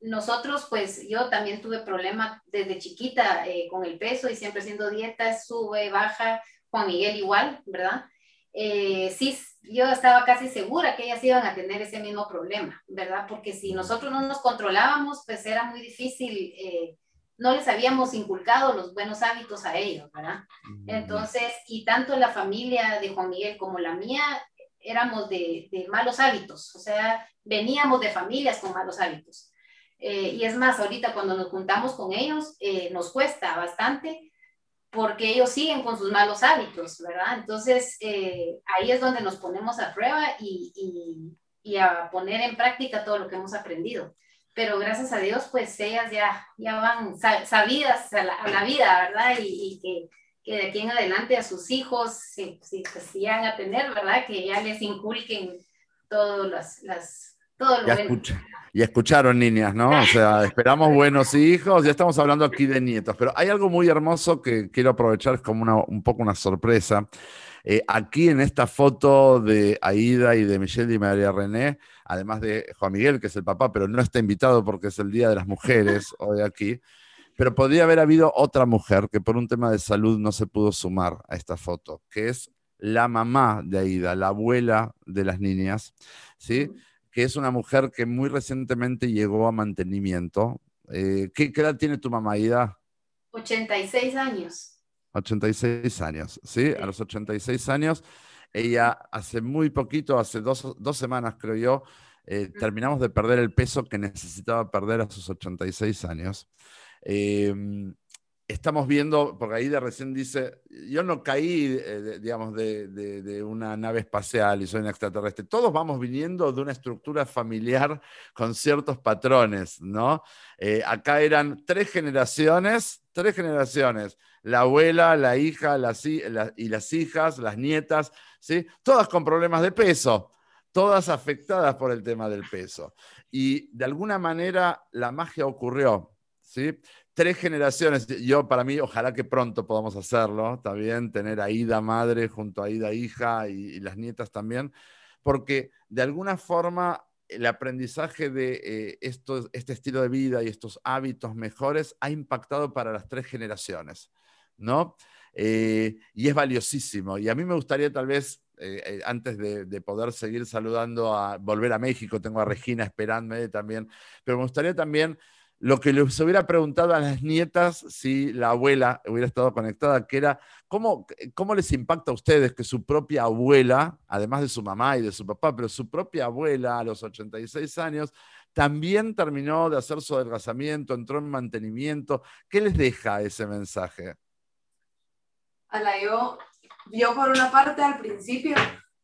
nosotros, pues yo también tuve problema desde chiquita eh, con el peso y siempre haciendo dieta, sube, baja, Juan Miguel igual, ¿verdad? Eh, sí, yo estaba casi segura que ellas iban a tener ese mismo problema, ¿verdad? Porque si nosotros no nos controlábamos, pues era muy difícil, eh, no les habíamos inculcado los buenos hábitos a ellos, ¿verdad? Entonces, y tanto la familia de Juan Miguel como la mía éramos de, de malos hábitos, o sea, veníamos de familias con malos hábitos. Eh, y es más, ahorita cuando nos juntamos con ellos, eh, nos cuesta bastante porque ellos siguen con sus malos hábitos, ¿verdad? Entonces, eh, ahí es donde nos ponemos a prueba y, y, y, a poner en práctica todo lo que hemos aprendido. Pero gracias a Dios, pues ellas ya, ya van sabidas a la, vida, ¿verdad? Y, que, que, de aquí en adelante a sus hijos, si, si, pues, si van a tener, ¿verdad? Que ya les inculquen todas las todo lo ya, escucha, ya escucharon, niñas, ¿no? O sea, esperamos buenos hijos, ya estamos hablando aquí de nietos, pero hay algo muy hermoso que quiero aprovechar, es como una, un poco una sorpresa. Eh, aquí en esta foto de Aida y de Michelle y María René, además de Juan Miguel, que es el papá, pero no está invitado porque es el Día de las Mujeres hoy aquí, pero podría haber habido otra mujer que por un tema de salud no se pudo sumar a esta foto, que es la mamá de Aida, la abuela de las niñas, ¿sí? Que es una mujer que muy recientemente llegó a mantenimiento. Eh, ¿qué, ¿qué, edad tiene tu mamá, Ida? 86 años. 86 años, ¿sí? A los 86 años, ella hace muy poquito, hace dos, dos semanas creo yo, eh, terminamos de perder el peso que necesitaba perder a sus 86 años. Eh, estamos viendo, porque ahí de recién dice, yo no caí, eh, digamos, de, de, de, una nave espacial y soy un extraterrestre. Todos vamos viniendo de una estructura familiar con ciertos patrones, ¿no? Eh, acá eran tres generaciones, tres generaciones, la abuela, la hija las, la, y las hijas, las nietas, ¿sí? Todas con problemas de peso, todas afectadas por el tema del peso. Y de alguna manera la magia ocurrió, ¿sí? Tres generaciones. Yo, para mí, ojalá que pronto podamos hacerlo, también tener a Ida madre junto a Ida hija y, las nietas también, porque de alguna forma el aprendizaje de eh, esto, este estilo de vida y estos hábitos mejores ha impactado para las tres generaciones, ¿no? Eh, y es valiosísimo. Y a mí me gustaría tal vez, eh, antes de, de, poder seguir saludando a volver a México, tengo a Regina esperándome también, pero me gustaría también lo que les hubiera preguntado a las nietas si la abuela hubiera estado conectada, que era, ¿cómo, ¿cómo les impacta a ustedes que su propia abuela, además de su mamá y de su papá, pero su propia abuela a los 86 años, también terminó de hacer su adelgazamiento, entró en mantenimiento? ¿Qué les deja ese mensaje? A la yo, yo por una parte al principio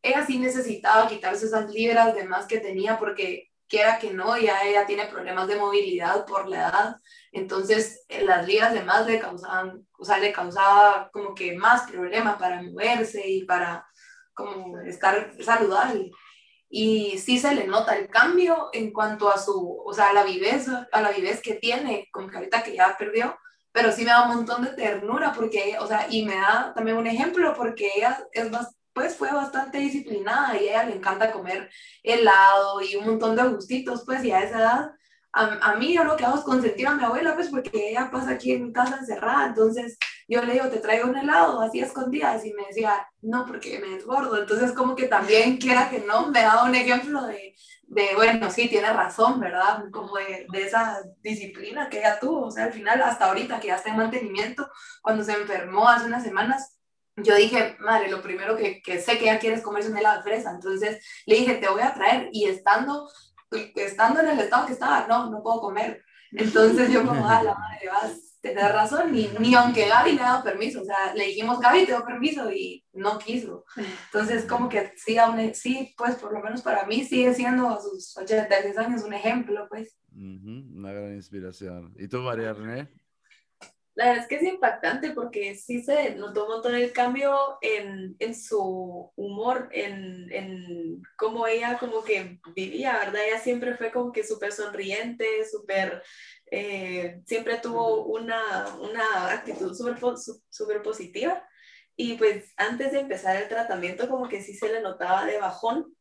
ella sí necesitaba quitarse esas libras de más que tenía porque quiera que no, ya ella tiene problemas de movilidad por la edad, entonces eh, las libras de más le causaban, o sea, le causaba como que más problemas para moverse y para como estar saludable. Y sí se le nota el cambio en cuanto a su, o sea, a la viveza, a la vivez que tiene, como que que ya perdió, pero sí me da un montón de ternura porque, o sea, y me da también un ejemplo porque ella es más, pues fue bastante disciplinada y a ella le encanta comer helado y un montón de gustitos, pues, y a esa edad, a, a, mí yo lo que hago es consentir a mi abuela, pues, porque ella pasa aquí en mi casa encerrada, entonces yo le digo, te traigo un helado, así escondidas, y me decía, no, porque me desbordo, entonces como que también quiera que no, me da un ejemplo de, de, bueno, sí, tiene razón, ¿verdad? Como de, de, esa disciplina que ella tuvo, o sea, al final, hasta ahorita que ya está en mantenimiento, cuando se enfermó hace unas semanas, yo dije, madre, lo primero que, que sé que ella quiere es comerse un helado de fresa. Entonces le dije, te voy a traer. Y estando, estando en el estado que estaba, no, no puedo comer. Entonces yo como, ah, la madre, vas, tener razón. Ni, ni aunque Gaby le ha dado permiso. O sea, le dijimos, Gaby, te doy permiso y no quiso. Entonces como que sí, aún, sí, pues por lo menos para mí sigue siendo a sus 86 años un ejemplo, pues. Uh -huh, una gran inspiración. ¿Y tú, María René? La verdad es que es impactante porque sí se notó un montón el cambio en, en su humor, en, en, cómo ella como que vivía, ¿verdad? Ella siempre fue como que súper sonriente, súper, eh, siempre tuvo una, una actitud súper super positiva. Y pues antes de empezar el tratamiento como que sí se le notaba de bajón,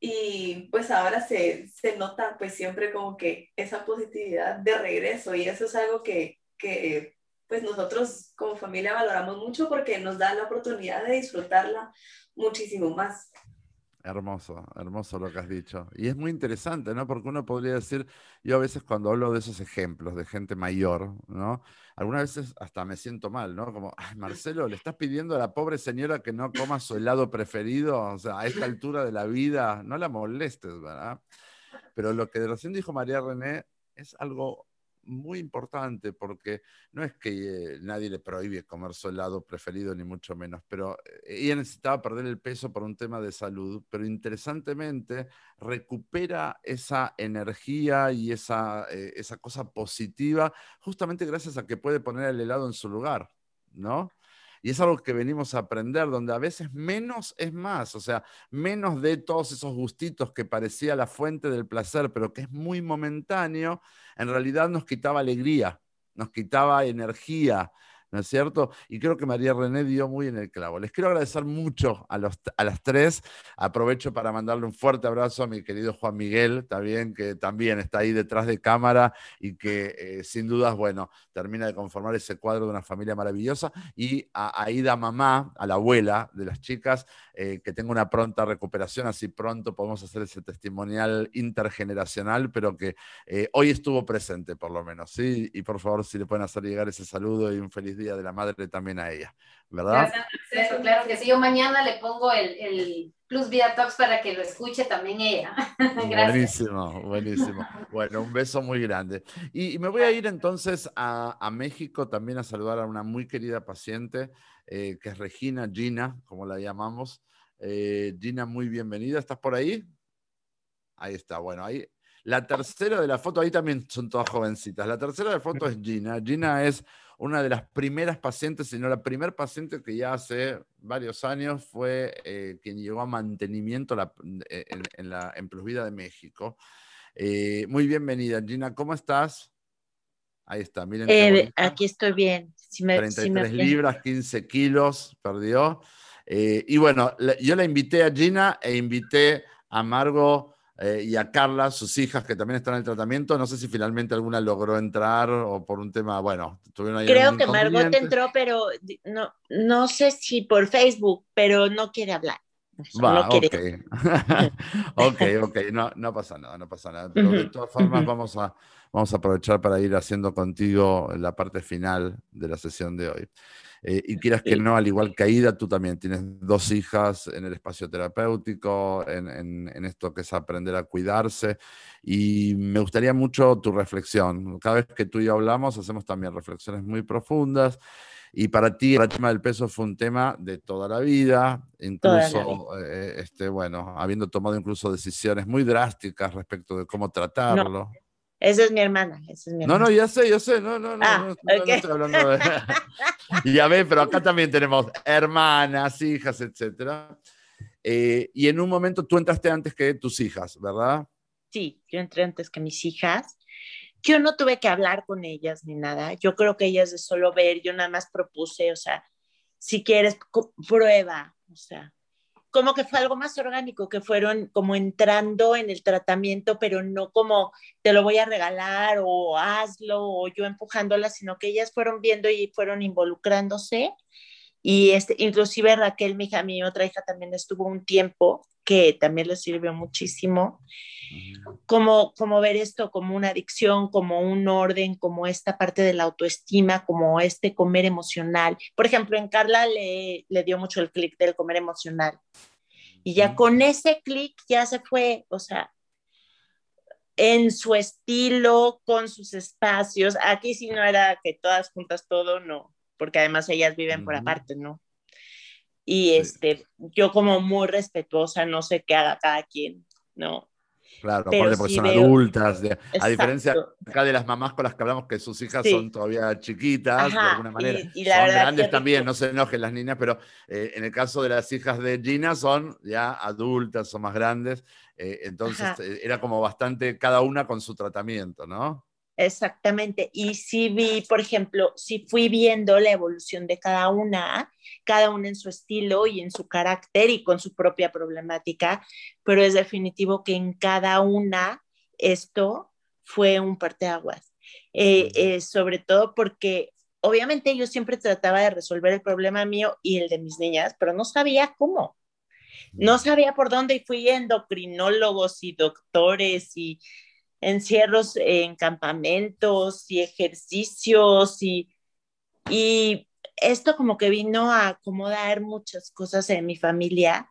y pues ahora se, se, nota pues siempre como que esa positividad de regreso y eso es algo que, que pues nosotros como familia valoramos mucho porque nos da la oportunidad de disfrutarla muchísimo más. Hermoso, hermoso lo que has dicho. Y es muy interesante, ¿no? Porque uno podría decir, yo a veces cuando hablo de esos ejemplos de gente mayor, ¿no? Algunas veces hasta me siento mal, ¿no? Como, Marcelo, le estás pidiendo a la pobre señora que no coma su helado preferido, o sea, a esta altura de la vida, no la molestes, ¿verdad? Pero lo que recién dijo María René es algo muy importante porque no es que eh, nadie le prohíbe comer su helado preferido, ni mucho menos, pero eh, ella necesitaba perder el peso por un tema de salud, pero interesantemente recupera esa energía y esa, eh, esa cosa positiva justamente gracias a que puede poner el helado en su lugar, ¿no? Y es algo que venimos a aprender, donde a veces menos es más, o sea, menos de todos esos gustitos que parecía la fuente del placer, pero que es muy momentáneo, en realidad nos quitaba alegría, nos quitaba energía, ¿no es cierto? Y creo que María René dio muy en el clavo. Les quiero agradecer mucho a, los, a las tres. Aprovecho para mandarle un fuerte abrazo a mi querido Juan Miguel, también, que también está ahí detrás de cámara y que eh, sin dudas, bueno, termina de conformar ese cuadro de una familia maravillosa. Y a Aida Mamá, a la abuela de las chicas, eh, que tenga una pronta recuperación, así pronto podemos hacer ese testimonial intergeneracional, pero que eh, hoy estuvo presente por lo menos, ¿sí? Y por favor, si le pueden hacer llegar ese saludo y un feliz Día de la Madre también a ella, ¿verdad? Claro, claro que sí. Yo mañana le pongo el, el Plus Vida Talks para que lo escuche también ella. buenísimo, buenísimo. Bueno, un beso muy grande. Y, y me voy a ir entonces a, a, México también a saludar a una muy querida paciente, eh, que es Regina Gina, como la llamamos. Eh, Gina, muy bienvenida. ¿Estás por ahí? Ahí está, bueno, ahí la tercera de la foto, ahí también son todas jovencitas. La tercera de la foto es Gina. Gina es una de las primeras pacientes, sino la primer paciente que ya hace varios años fue eh, quien llegó a mantenimiento la, eh, en, en, la en Plus Vida de México. Eh, muy bienvenida, Gina, ¿cómo estás? Ahí está, miren. Eh, aquí estoy bien. Si me, 33 si me libras, 15 kilos, perdió. Y bueno, yo la invité a Gina e invité a Margo eh, y a Carla, sus hijas, que también están en el tratamiento. No sé si finalmente alguna logró entrar o por un tema, bueno, tuvieron ahí Creo que Margot entró, pero no, no sé si por Facebook, pero no quiere hablar. Va, no quiere. ok, ok, no, no pasa nada, no pasa nada. Pero de todas formas vamos a, vamos a aprovechar para ir haciendo contigo la parte final de la sesión de hoy. Eh, y quieras que no, al igual que Aida, tú también tienes dos hijas en el espacio terapéutico, en, en, en, esto que es aprender a cuidarse. Y me gustaría mucho tu reflexión. Cada vez que tú y yo hablamos, hacemos también reflexiones muy profundas. Y para ti el tema del peso fue un tema de toda la vida, incluso, eh, este, bueno, habiendo tomado incluso decisiones muy drásticas respecto de cómo tratarlo. Esa es mi hermana. no, no, ya sé, ya sé. No, no, no. Ah, no, estoy hablando de. ya ve, pero acá también tenemos hermanas, hijas, etc. Eh, y en un momento tú entraste antes que tus hijas, ¿verdad? Sí, yo entré antes que mis hijas. Yo no tuve que hablar con ellas ni nada. Yo creo que ellas de solo ver, yo nada más propuse, o sea, si quieres, prueba, o sea, como que fue algo más orgánico, que fueron como entrando en el tratamiento, pero no como te lo voy a regalar o hazlo o yo empujándola, sino que ellas fueron viendo y fueron involucrándose. Y este, inclusive Raquel, mi hija, mi otra hija también estuvo un tiempo que también le sirvió muchísimo como, como ver esto como una adicción, como un orden, como esta parte de la autoestima, como este comer emocional. Por ejemplo, en Carla le, le dio mucho el clic del comer emocional. Y ya con ese clic ya se fue, o sea, en su estilo, con sus espacios. Aquí sí no era que todas juntas todo, no, porque además ellas viven por aparte, ¿no? Y este, yo como muy respetuosa, no sé qué haga cada quien, ¿no? Claro, aparte porque son adultas. a diferencia acá de las mamás con las que hablamos que sus hijas son todavía chiquitas, de alguna manera. son grandes también, no se enojen las niñas, pero eh, en el caso de las hijas de Gina son ya adultas, son más grandes. Eh, entonces eh, era como bastante cada una con su tratamiento, ¿no? Exactamente. Y sí vi, por ejemplo, sí fui viendo la evolución de cada una, cada una en su estilo y en su carácter y con su propia problemática, pero es definitivo que en cada una esto fue un parteaguas. Eh, eh, sobre todo porque obviamente yo siempre trataba de resolver el problema mío y el de mis niñas, pero no sabía cómo. No sabía por dónde y fui endocrinólogos y doctores y encierros en campamentos y ejercicios y, y esto como que vino a acomodar muchas cosas en mi familia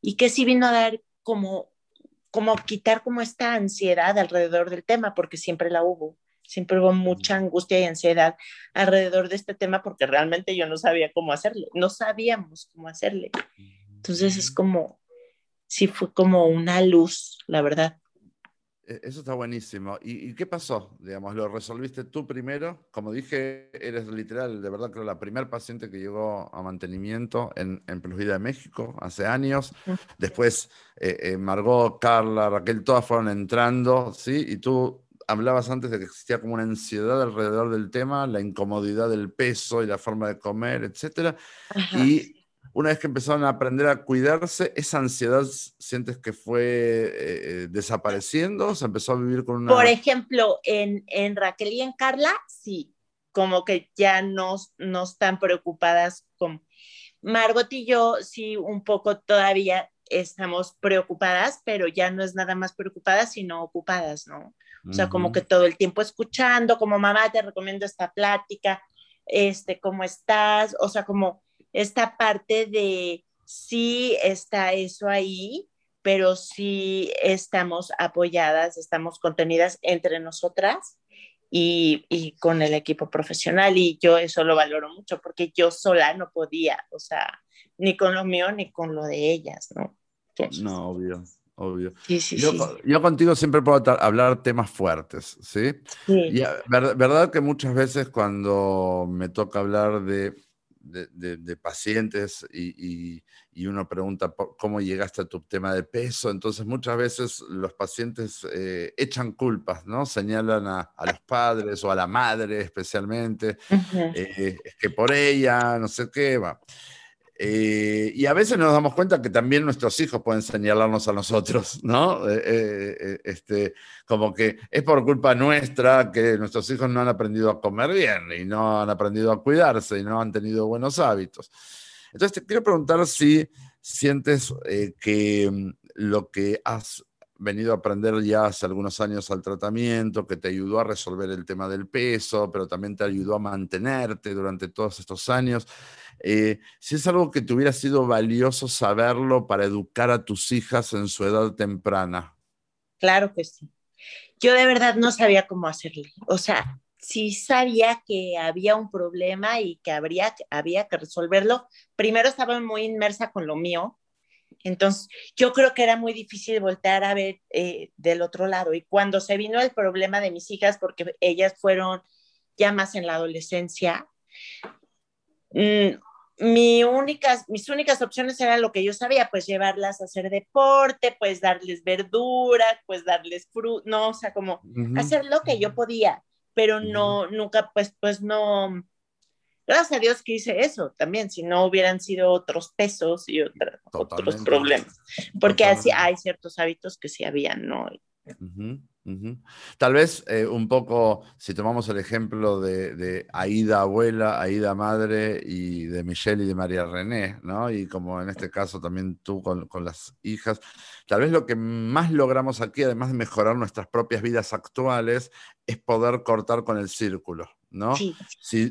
y que sí vino a dar como, como quitar como esta ansiedad alrededor del tema, porque siempre la hubo, siempre hubo mucha angustia y ansiedad alrededor de este tema porque realmente yo no sabía cómo hacerle, no sabíamos cómo hacerle. Entonces es como, sí fue como una luz, la verdad. E, eso está buenísimo. ¿Y, qué pasó? Digamos, ¿lo resolviste tú primero? Como dije, eres literal, de verdad creo, la primer paciente que llegó a mantenimiento en, en Plus Vida de México hace años. Después, eh, eh, Margot, Carla, Raquel, todas fueron entrando, ¿sí? Y tú hablabas antes de que existía como una ansiedad alrededor del tema, la incomodidad del peso y la forma de comer, etc. Y una vez que empezaron a aprender a cuidarse, esa ansiedad sientes que fue eh, eh, desapareciendo, se empezó a vivir con una... Por ejemplo, en, en Raquel y en Carla, sí, como que ya no, no están preocupadas con... Margot y yo sí un poco todavía estamos preocupadas, pero ya no es nada más preocupadas, sino ocupadas, ¿no? O sea, como que todo el tiempo escuchando, como mamá, te recomiendo esta plática, este, ¿cómo estás? O sea, como esta parte de sí está eso ahí, pero sí estamos apoyadas, estamos contenidas entre nosotras y, y, con el equipo profesional y yo eso lo valoro mucho porque yo sola no podía, o sea, ni con lo mío ni con lo de ellas, ¿no? no, obvio. Obvio. Sí, sí, yo, sí. yo, contigo siempre puedo hablar temas fuertes, ¿sí? Y, verdad que muchas veces cuando me toca hablar de de, pacientes y, uno pregunta cómo llegaste a tu tema de peso, entonces muchas veces los pacientes eh, echan culpas, ¿no? Señalan a, los padres o a la madre especialmente, eh, es que por ella, no sé qué, va. Eh, y a veces nos damos cuenta que también nuestros hijos pueden señalarnos a nosotros, ¿no? Eh, eh, este, como que es por culpa nuestra que nuestros hijos no han aprendido a comer bien y no han aprendido a cuidarse y no han tenido buenos hábitos. Entonces te quiero preguntar si sientes que mm, lo que has venido a aprender ya hace algunos años al tratamiento, que te ayudó a resolver el tema del peso, pero también te ayudó a mantenerte durante todos estos años. Eh, si es algo que te hubiera sido valioso saberlo para educar a tus hijas en su edad temprana. Claro que sí. Yo de verdad no sabía cómo hacerle. O sea, sí sabía que había un problema y que habría, había que resolverlo. Primero estaba muy inmersa con lo mío, entonces yo creo que era muy difícil voltear a ver eh, del otro lado. Y cuando se vino el problema de mis hijas, porque ellas fueron ya más en la adolescencia, mm, mi únicas, mis únicas opciones eran lo que yo sabía, pues llevarlas a hacer deporte, pues darles verduras, pues darles fruta, no, o sea, como hacer lo que yo podía, pero no, nunca, pues, pues no, gracias a Dios que hice eso también, si no hubieran sido otros pesos y otros problemas, porque así hay ciertos hábitos que sí habían, ¿no? Tal vez eh, un poco, si tomamos el ejemplo de, Aida abuela, Aida madre y de Michelle y de María René, ¿no? Y como en este caso también tú con, las hijas, tal vez lo que más logramos aquí, además de mejorar nuestras propias vidas actuales, es poder cortar con el círculo, ¿no? si,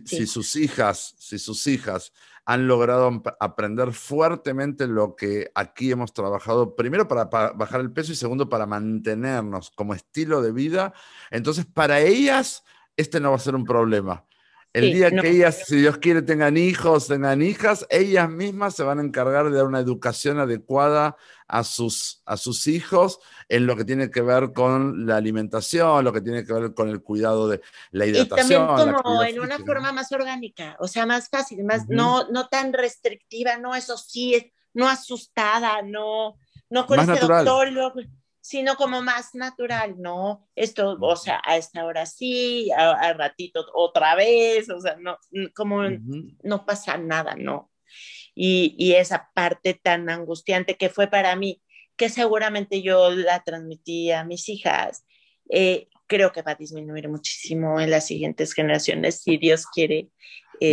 si sus hijas, si sus hijas han logrado aprender fuertemente lo que aquí hemos trabajado, primero para, bajar el peso y segundo para mantenernos como estilo de vida. Entonces, para ellas, este no va a ser un problema. El día que ellas, si Dios quiere, tengan hijos, tengan hijas, ellas mismas se van a encargar de dar una educación adecuada a sus, a sus hijos en lo que tiene que ver con la alimentación, lo que tiene que ver con el cuidado de la hidratación. Y también como en una forma más orgánica, o sea, más fácil, más, no, no tan restrictiva, no eso sí, no asustada, no, no con este doctor, sino como más natural, ¿no? Esto, o sea, a esta hora sí, a, ratito otra vez, o sea, no, como no pasa nada, ¿no? Y, y, esa parte tan angustiante que fue para mí, que seguramente yo la transmití a mis hijas, eh, creo que va a disminuir muchísimo en las siguientes generaciones, si Dios quiere,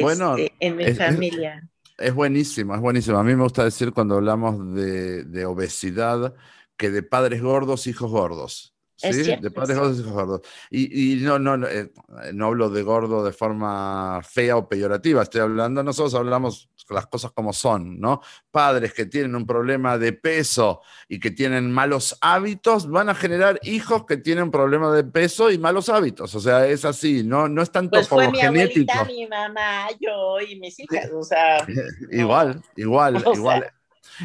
bueno, este, en mi familia. Es, buenísimo, es buenísimo. A mí me gusta decir cuando hablamos de, de obesidad que de padres gordos, hijos gordos. ¿sí? de padres gordos hijos gordos. Y, no, no, eh, no hablo de gordo de forma fea o peyorativa, estoy hablando, nosotros hablamos las cosas como son, ¿no? Padres que tienen un problema de peso y que tienen malos hábitos van a generar hijos que tienen problema de peso y malos hábitos, o sea, es así, no, no es tanto pues fue mi genético. Abuelita, mi mamá, yo y mis hijas, o sea. igual, igual, igual.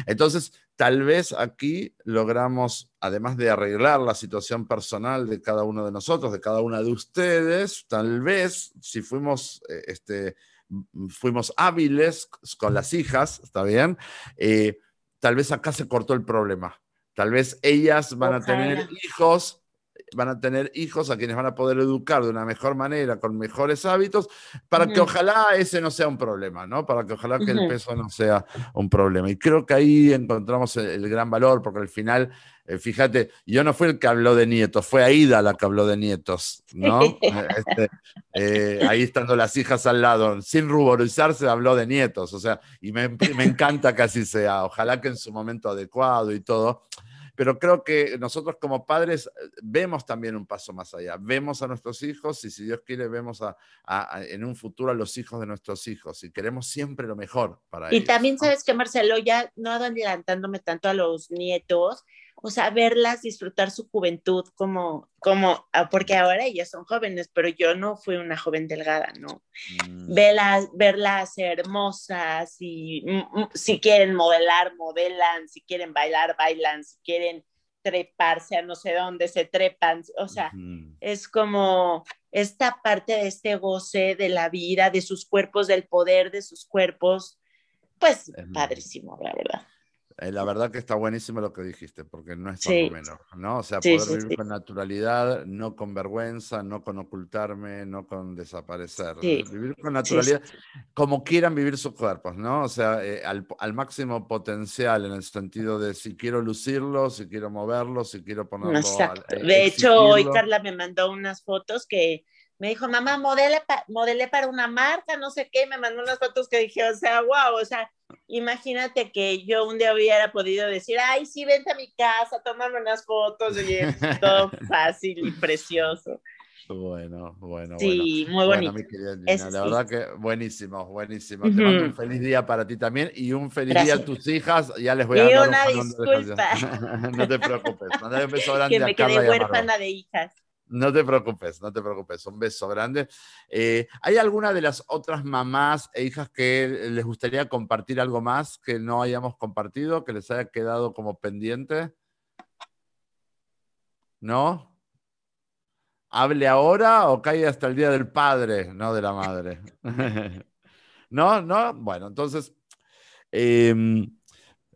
Entonces, Tal vez aquí logramos, además de arreglar la situación personal de cada uno de nosotros, de cada una de ustedes, tal vez si fuimos, eh, este, fuimos hábiles con las hijas, ¿está bien? Eh, tal vez acá se cortó el problema. Tal vez ellas van a tener hijos van a tener hijos a quienes van a poder educar de una mejor manera, con mejores hábitos, para que ojalá ese no sea un problema, ¿no? Para que ojalá que el peso no sea un problema. Y creo que ahí encontramos el, gran valor, porque al final, eh, fíjate, yo no fui el que habló de nietos, fue Aida la que habló de nietos, ¿no? Este, eh, ahí estando las hijas al lado, sin ruborizarse, habló de nietos, o sea, y me, me encanta que así sea, ojalá que en su momento adecuado y todo pero creo que nosotros como padres eh, vemos también un paso más allá, vemos a nuestros hijos y si Dios quiere vemos a, en un futuro a los hijos de nuestros hijos y queremos siempre lo mejor para ellos. Y también sabes que Marcelo, ya no adelantándome tanto a los nietos, o sea, verlas disfrutar su juventud como, como, ah, porque ahora ellas son jóvenes, pero yo no fui una joven delgada, ¿no? Mm. Verlas, verlas hermosas y mm, mm, si quieren modelar, modelan, si quieren bailar, bailan, si quieren treparse a no sé dónde, se trepan, o sea, es como esta parte de este goce de la vida, de sus cuerpos, del poder de sus cuerpos, pues padrísimo, la verdad. Eh, la verdad que está buenísimo lo que dijiste, porque no es algo menos, ¿no? O sea, poder vivir con naturalidad, no con vergüenza, no con ocultarme, no con desaparecer. Vivir con naturalidad, como quieran vivir sus cuerpos, ¿no? O sea, eh, al, al, máximo potencial, en el sentido de si quiero lucirlo, si quiero moverlo, si quiero ponerlo. Exacto. Eh, de hecho, hoy Carla me mandó unas fotos que me dijo, mamá, modele, modelé para una marca, no sé qué, me mandó unas fotos que dije, o sea, wow, o sea, imagínate que yo un día hubiera podido decir, ay, sí, vente a mi casa, tómame unas fotos, y es todo fácil y precioso. Bueno, bueno, sí, muy bonito. la verdad que buenísimo, buenísimo. Te mando un feliz día para ti también y un feliz día a tus hijas. Ya les voy a dar una disculpa. no te preocupes. Mandale un beso grande que me quedé huérfana de hijas. No te preocupes, no te preocupes. Un beso grande. Eh, ¿Hay alguna de las otras mamás e hijas que les gustaría compartir algo más que no hayamos compartido, que les haya quedado como pendiente? ¿No? ¿Hable ahora o cae hasta el día del padre, no de la madre? ¿No? ¿No? Bueno, entonces em,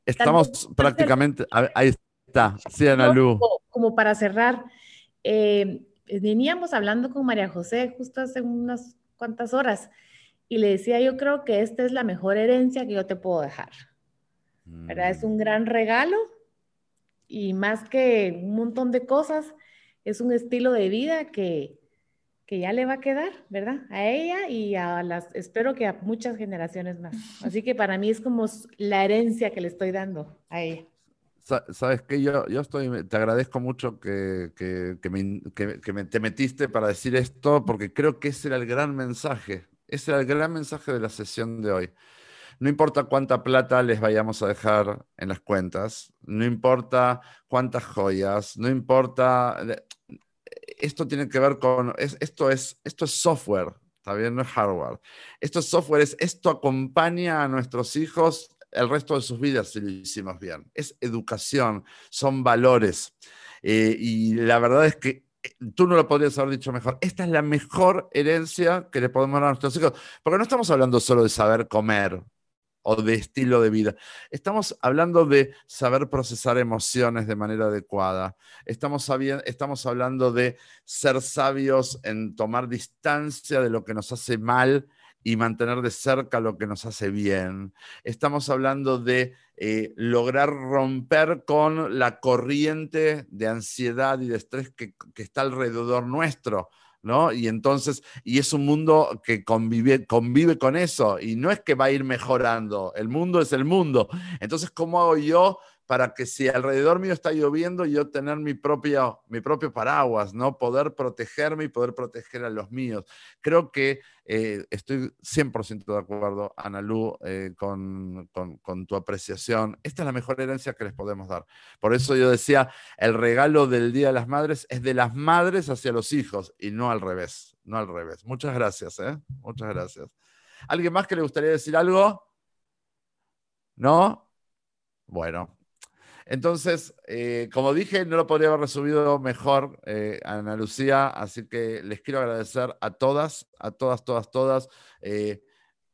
estamos prácticamente. Ahí está, sí, Ana Lu. Como para cerrar, eh, veníamos hablando con María José justo hace unas cuantas horas y le decía, yo creo que esta es la mejor herencia que yo te puedo dejar. ¿verdad? Es un mm. gran regalo y más que un montón de cosas, es un estilo de vida que, que ya le va a quedar, ¿verdad? A ella y a las, espero que a muchas generaciones más. Así que para mí es como la herencia que le estoy dando a ella. Sabes que yo, yo estoy, te agradezco mucho que, que, me, que, me, te metiste para decir esto, porque creo que ese era el gran mensaje. Ese era el gran mensaje de la sesión de hoy. No importa cuánta plata les vayamos a dejar en las cuentas, no importa cuántas joyas, no importa. Esto tiene que ver con. esto, es, esto es software, está bien, no es hardware. Esto es software, es, esto acompaña a nuestros hijos el resto de sus vidas si lo hicimos bien. Es educación, son valores. Eh, y la verdad es que eh, tú no lo podrías haber dicho mejor. Esta es la mejor herencia que le podemos dar a nuestros hijos, porque no estamos hablando solo de saber comer o de estilo de vida. Estamos hablando de saber procesar emociones de manera adecuada. Estamos, estamos hablando de ser sabios en tomar distancia de lo que nos hace mal y mantener de cerca lo que nos hace bien. Estamos hablando de eh, lograr romper con la corriente de ansiedad y de estrés que, está alrededor nuestro. ¿No? Y entonces, y es un mundo que convive, convive con eso, y no es que va a ir mejorando, el mundo es el mundo. Entonces, ¿cómo hago yo para que si alrededor mío está lloviendo, yo tener mi, mi propio paraguas, ¿no? Poder protegerme y poder proteger a los míos. Creo que eh, estoy 100% de acuerdo, Ana Lu, eh, con, con, tu apreciación. Esta es la mejor herencia que les podemos dar. Por eso yo decía, el regalo del Día de las Madres es de las madres hacia los hijos y no al revés, no al revés. Muchas gracias, ¿eh? Muchas gracias. ¿Alguien más que le gustaría decir algo? ¿No? Bueno, entonces, eh, como dije, no lo podría haber resumido mejor eh, Ana Lucía, así que les quiero agradecer a todas, a todas, todas, todas, eh,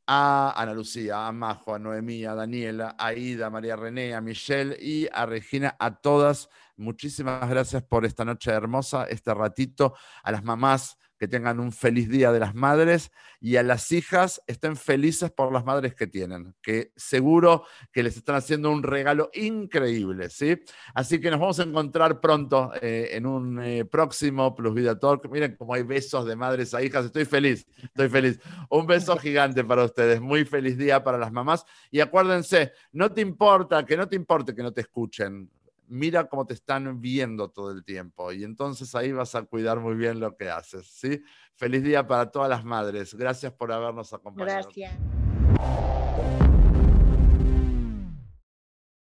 a Ana Lucía, a Majo, a Noemí, a Daniela, a Ida, a María René, a Michelle y a Regina, a todas. Muchísimas gracias por esta noche hermosa, este ratito, a las mamás que tengan un feliz día de las madres y a las hijas estén felices por las madres que tienen, que seguro que les están haciendo un regalo increíble, ¿sí? Así que nos vamos a encontrar pronto eh, en un eh, próximo Plus Vida Talk. Miren cómo hay besos de madres a hijas, estoy feliz, estoy feliz. Un beso gigante para ustedes, muy feliz día para las mamás y acuérdense, no te importa, que no te importe que no te escuchen, mira cómo te están viendo todo el tiempo y entonces ahí vas a cuidar muy bien lo que haces, ¿sí? Feliz día para todas las madres. Gracias por habernos acompañado. Gracias.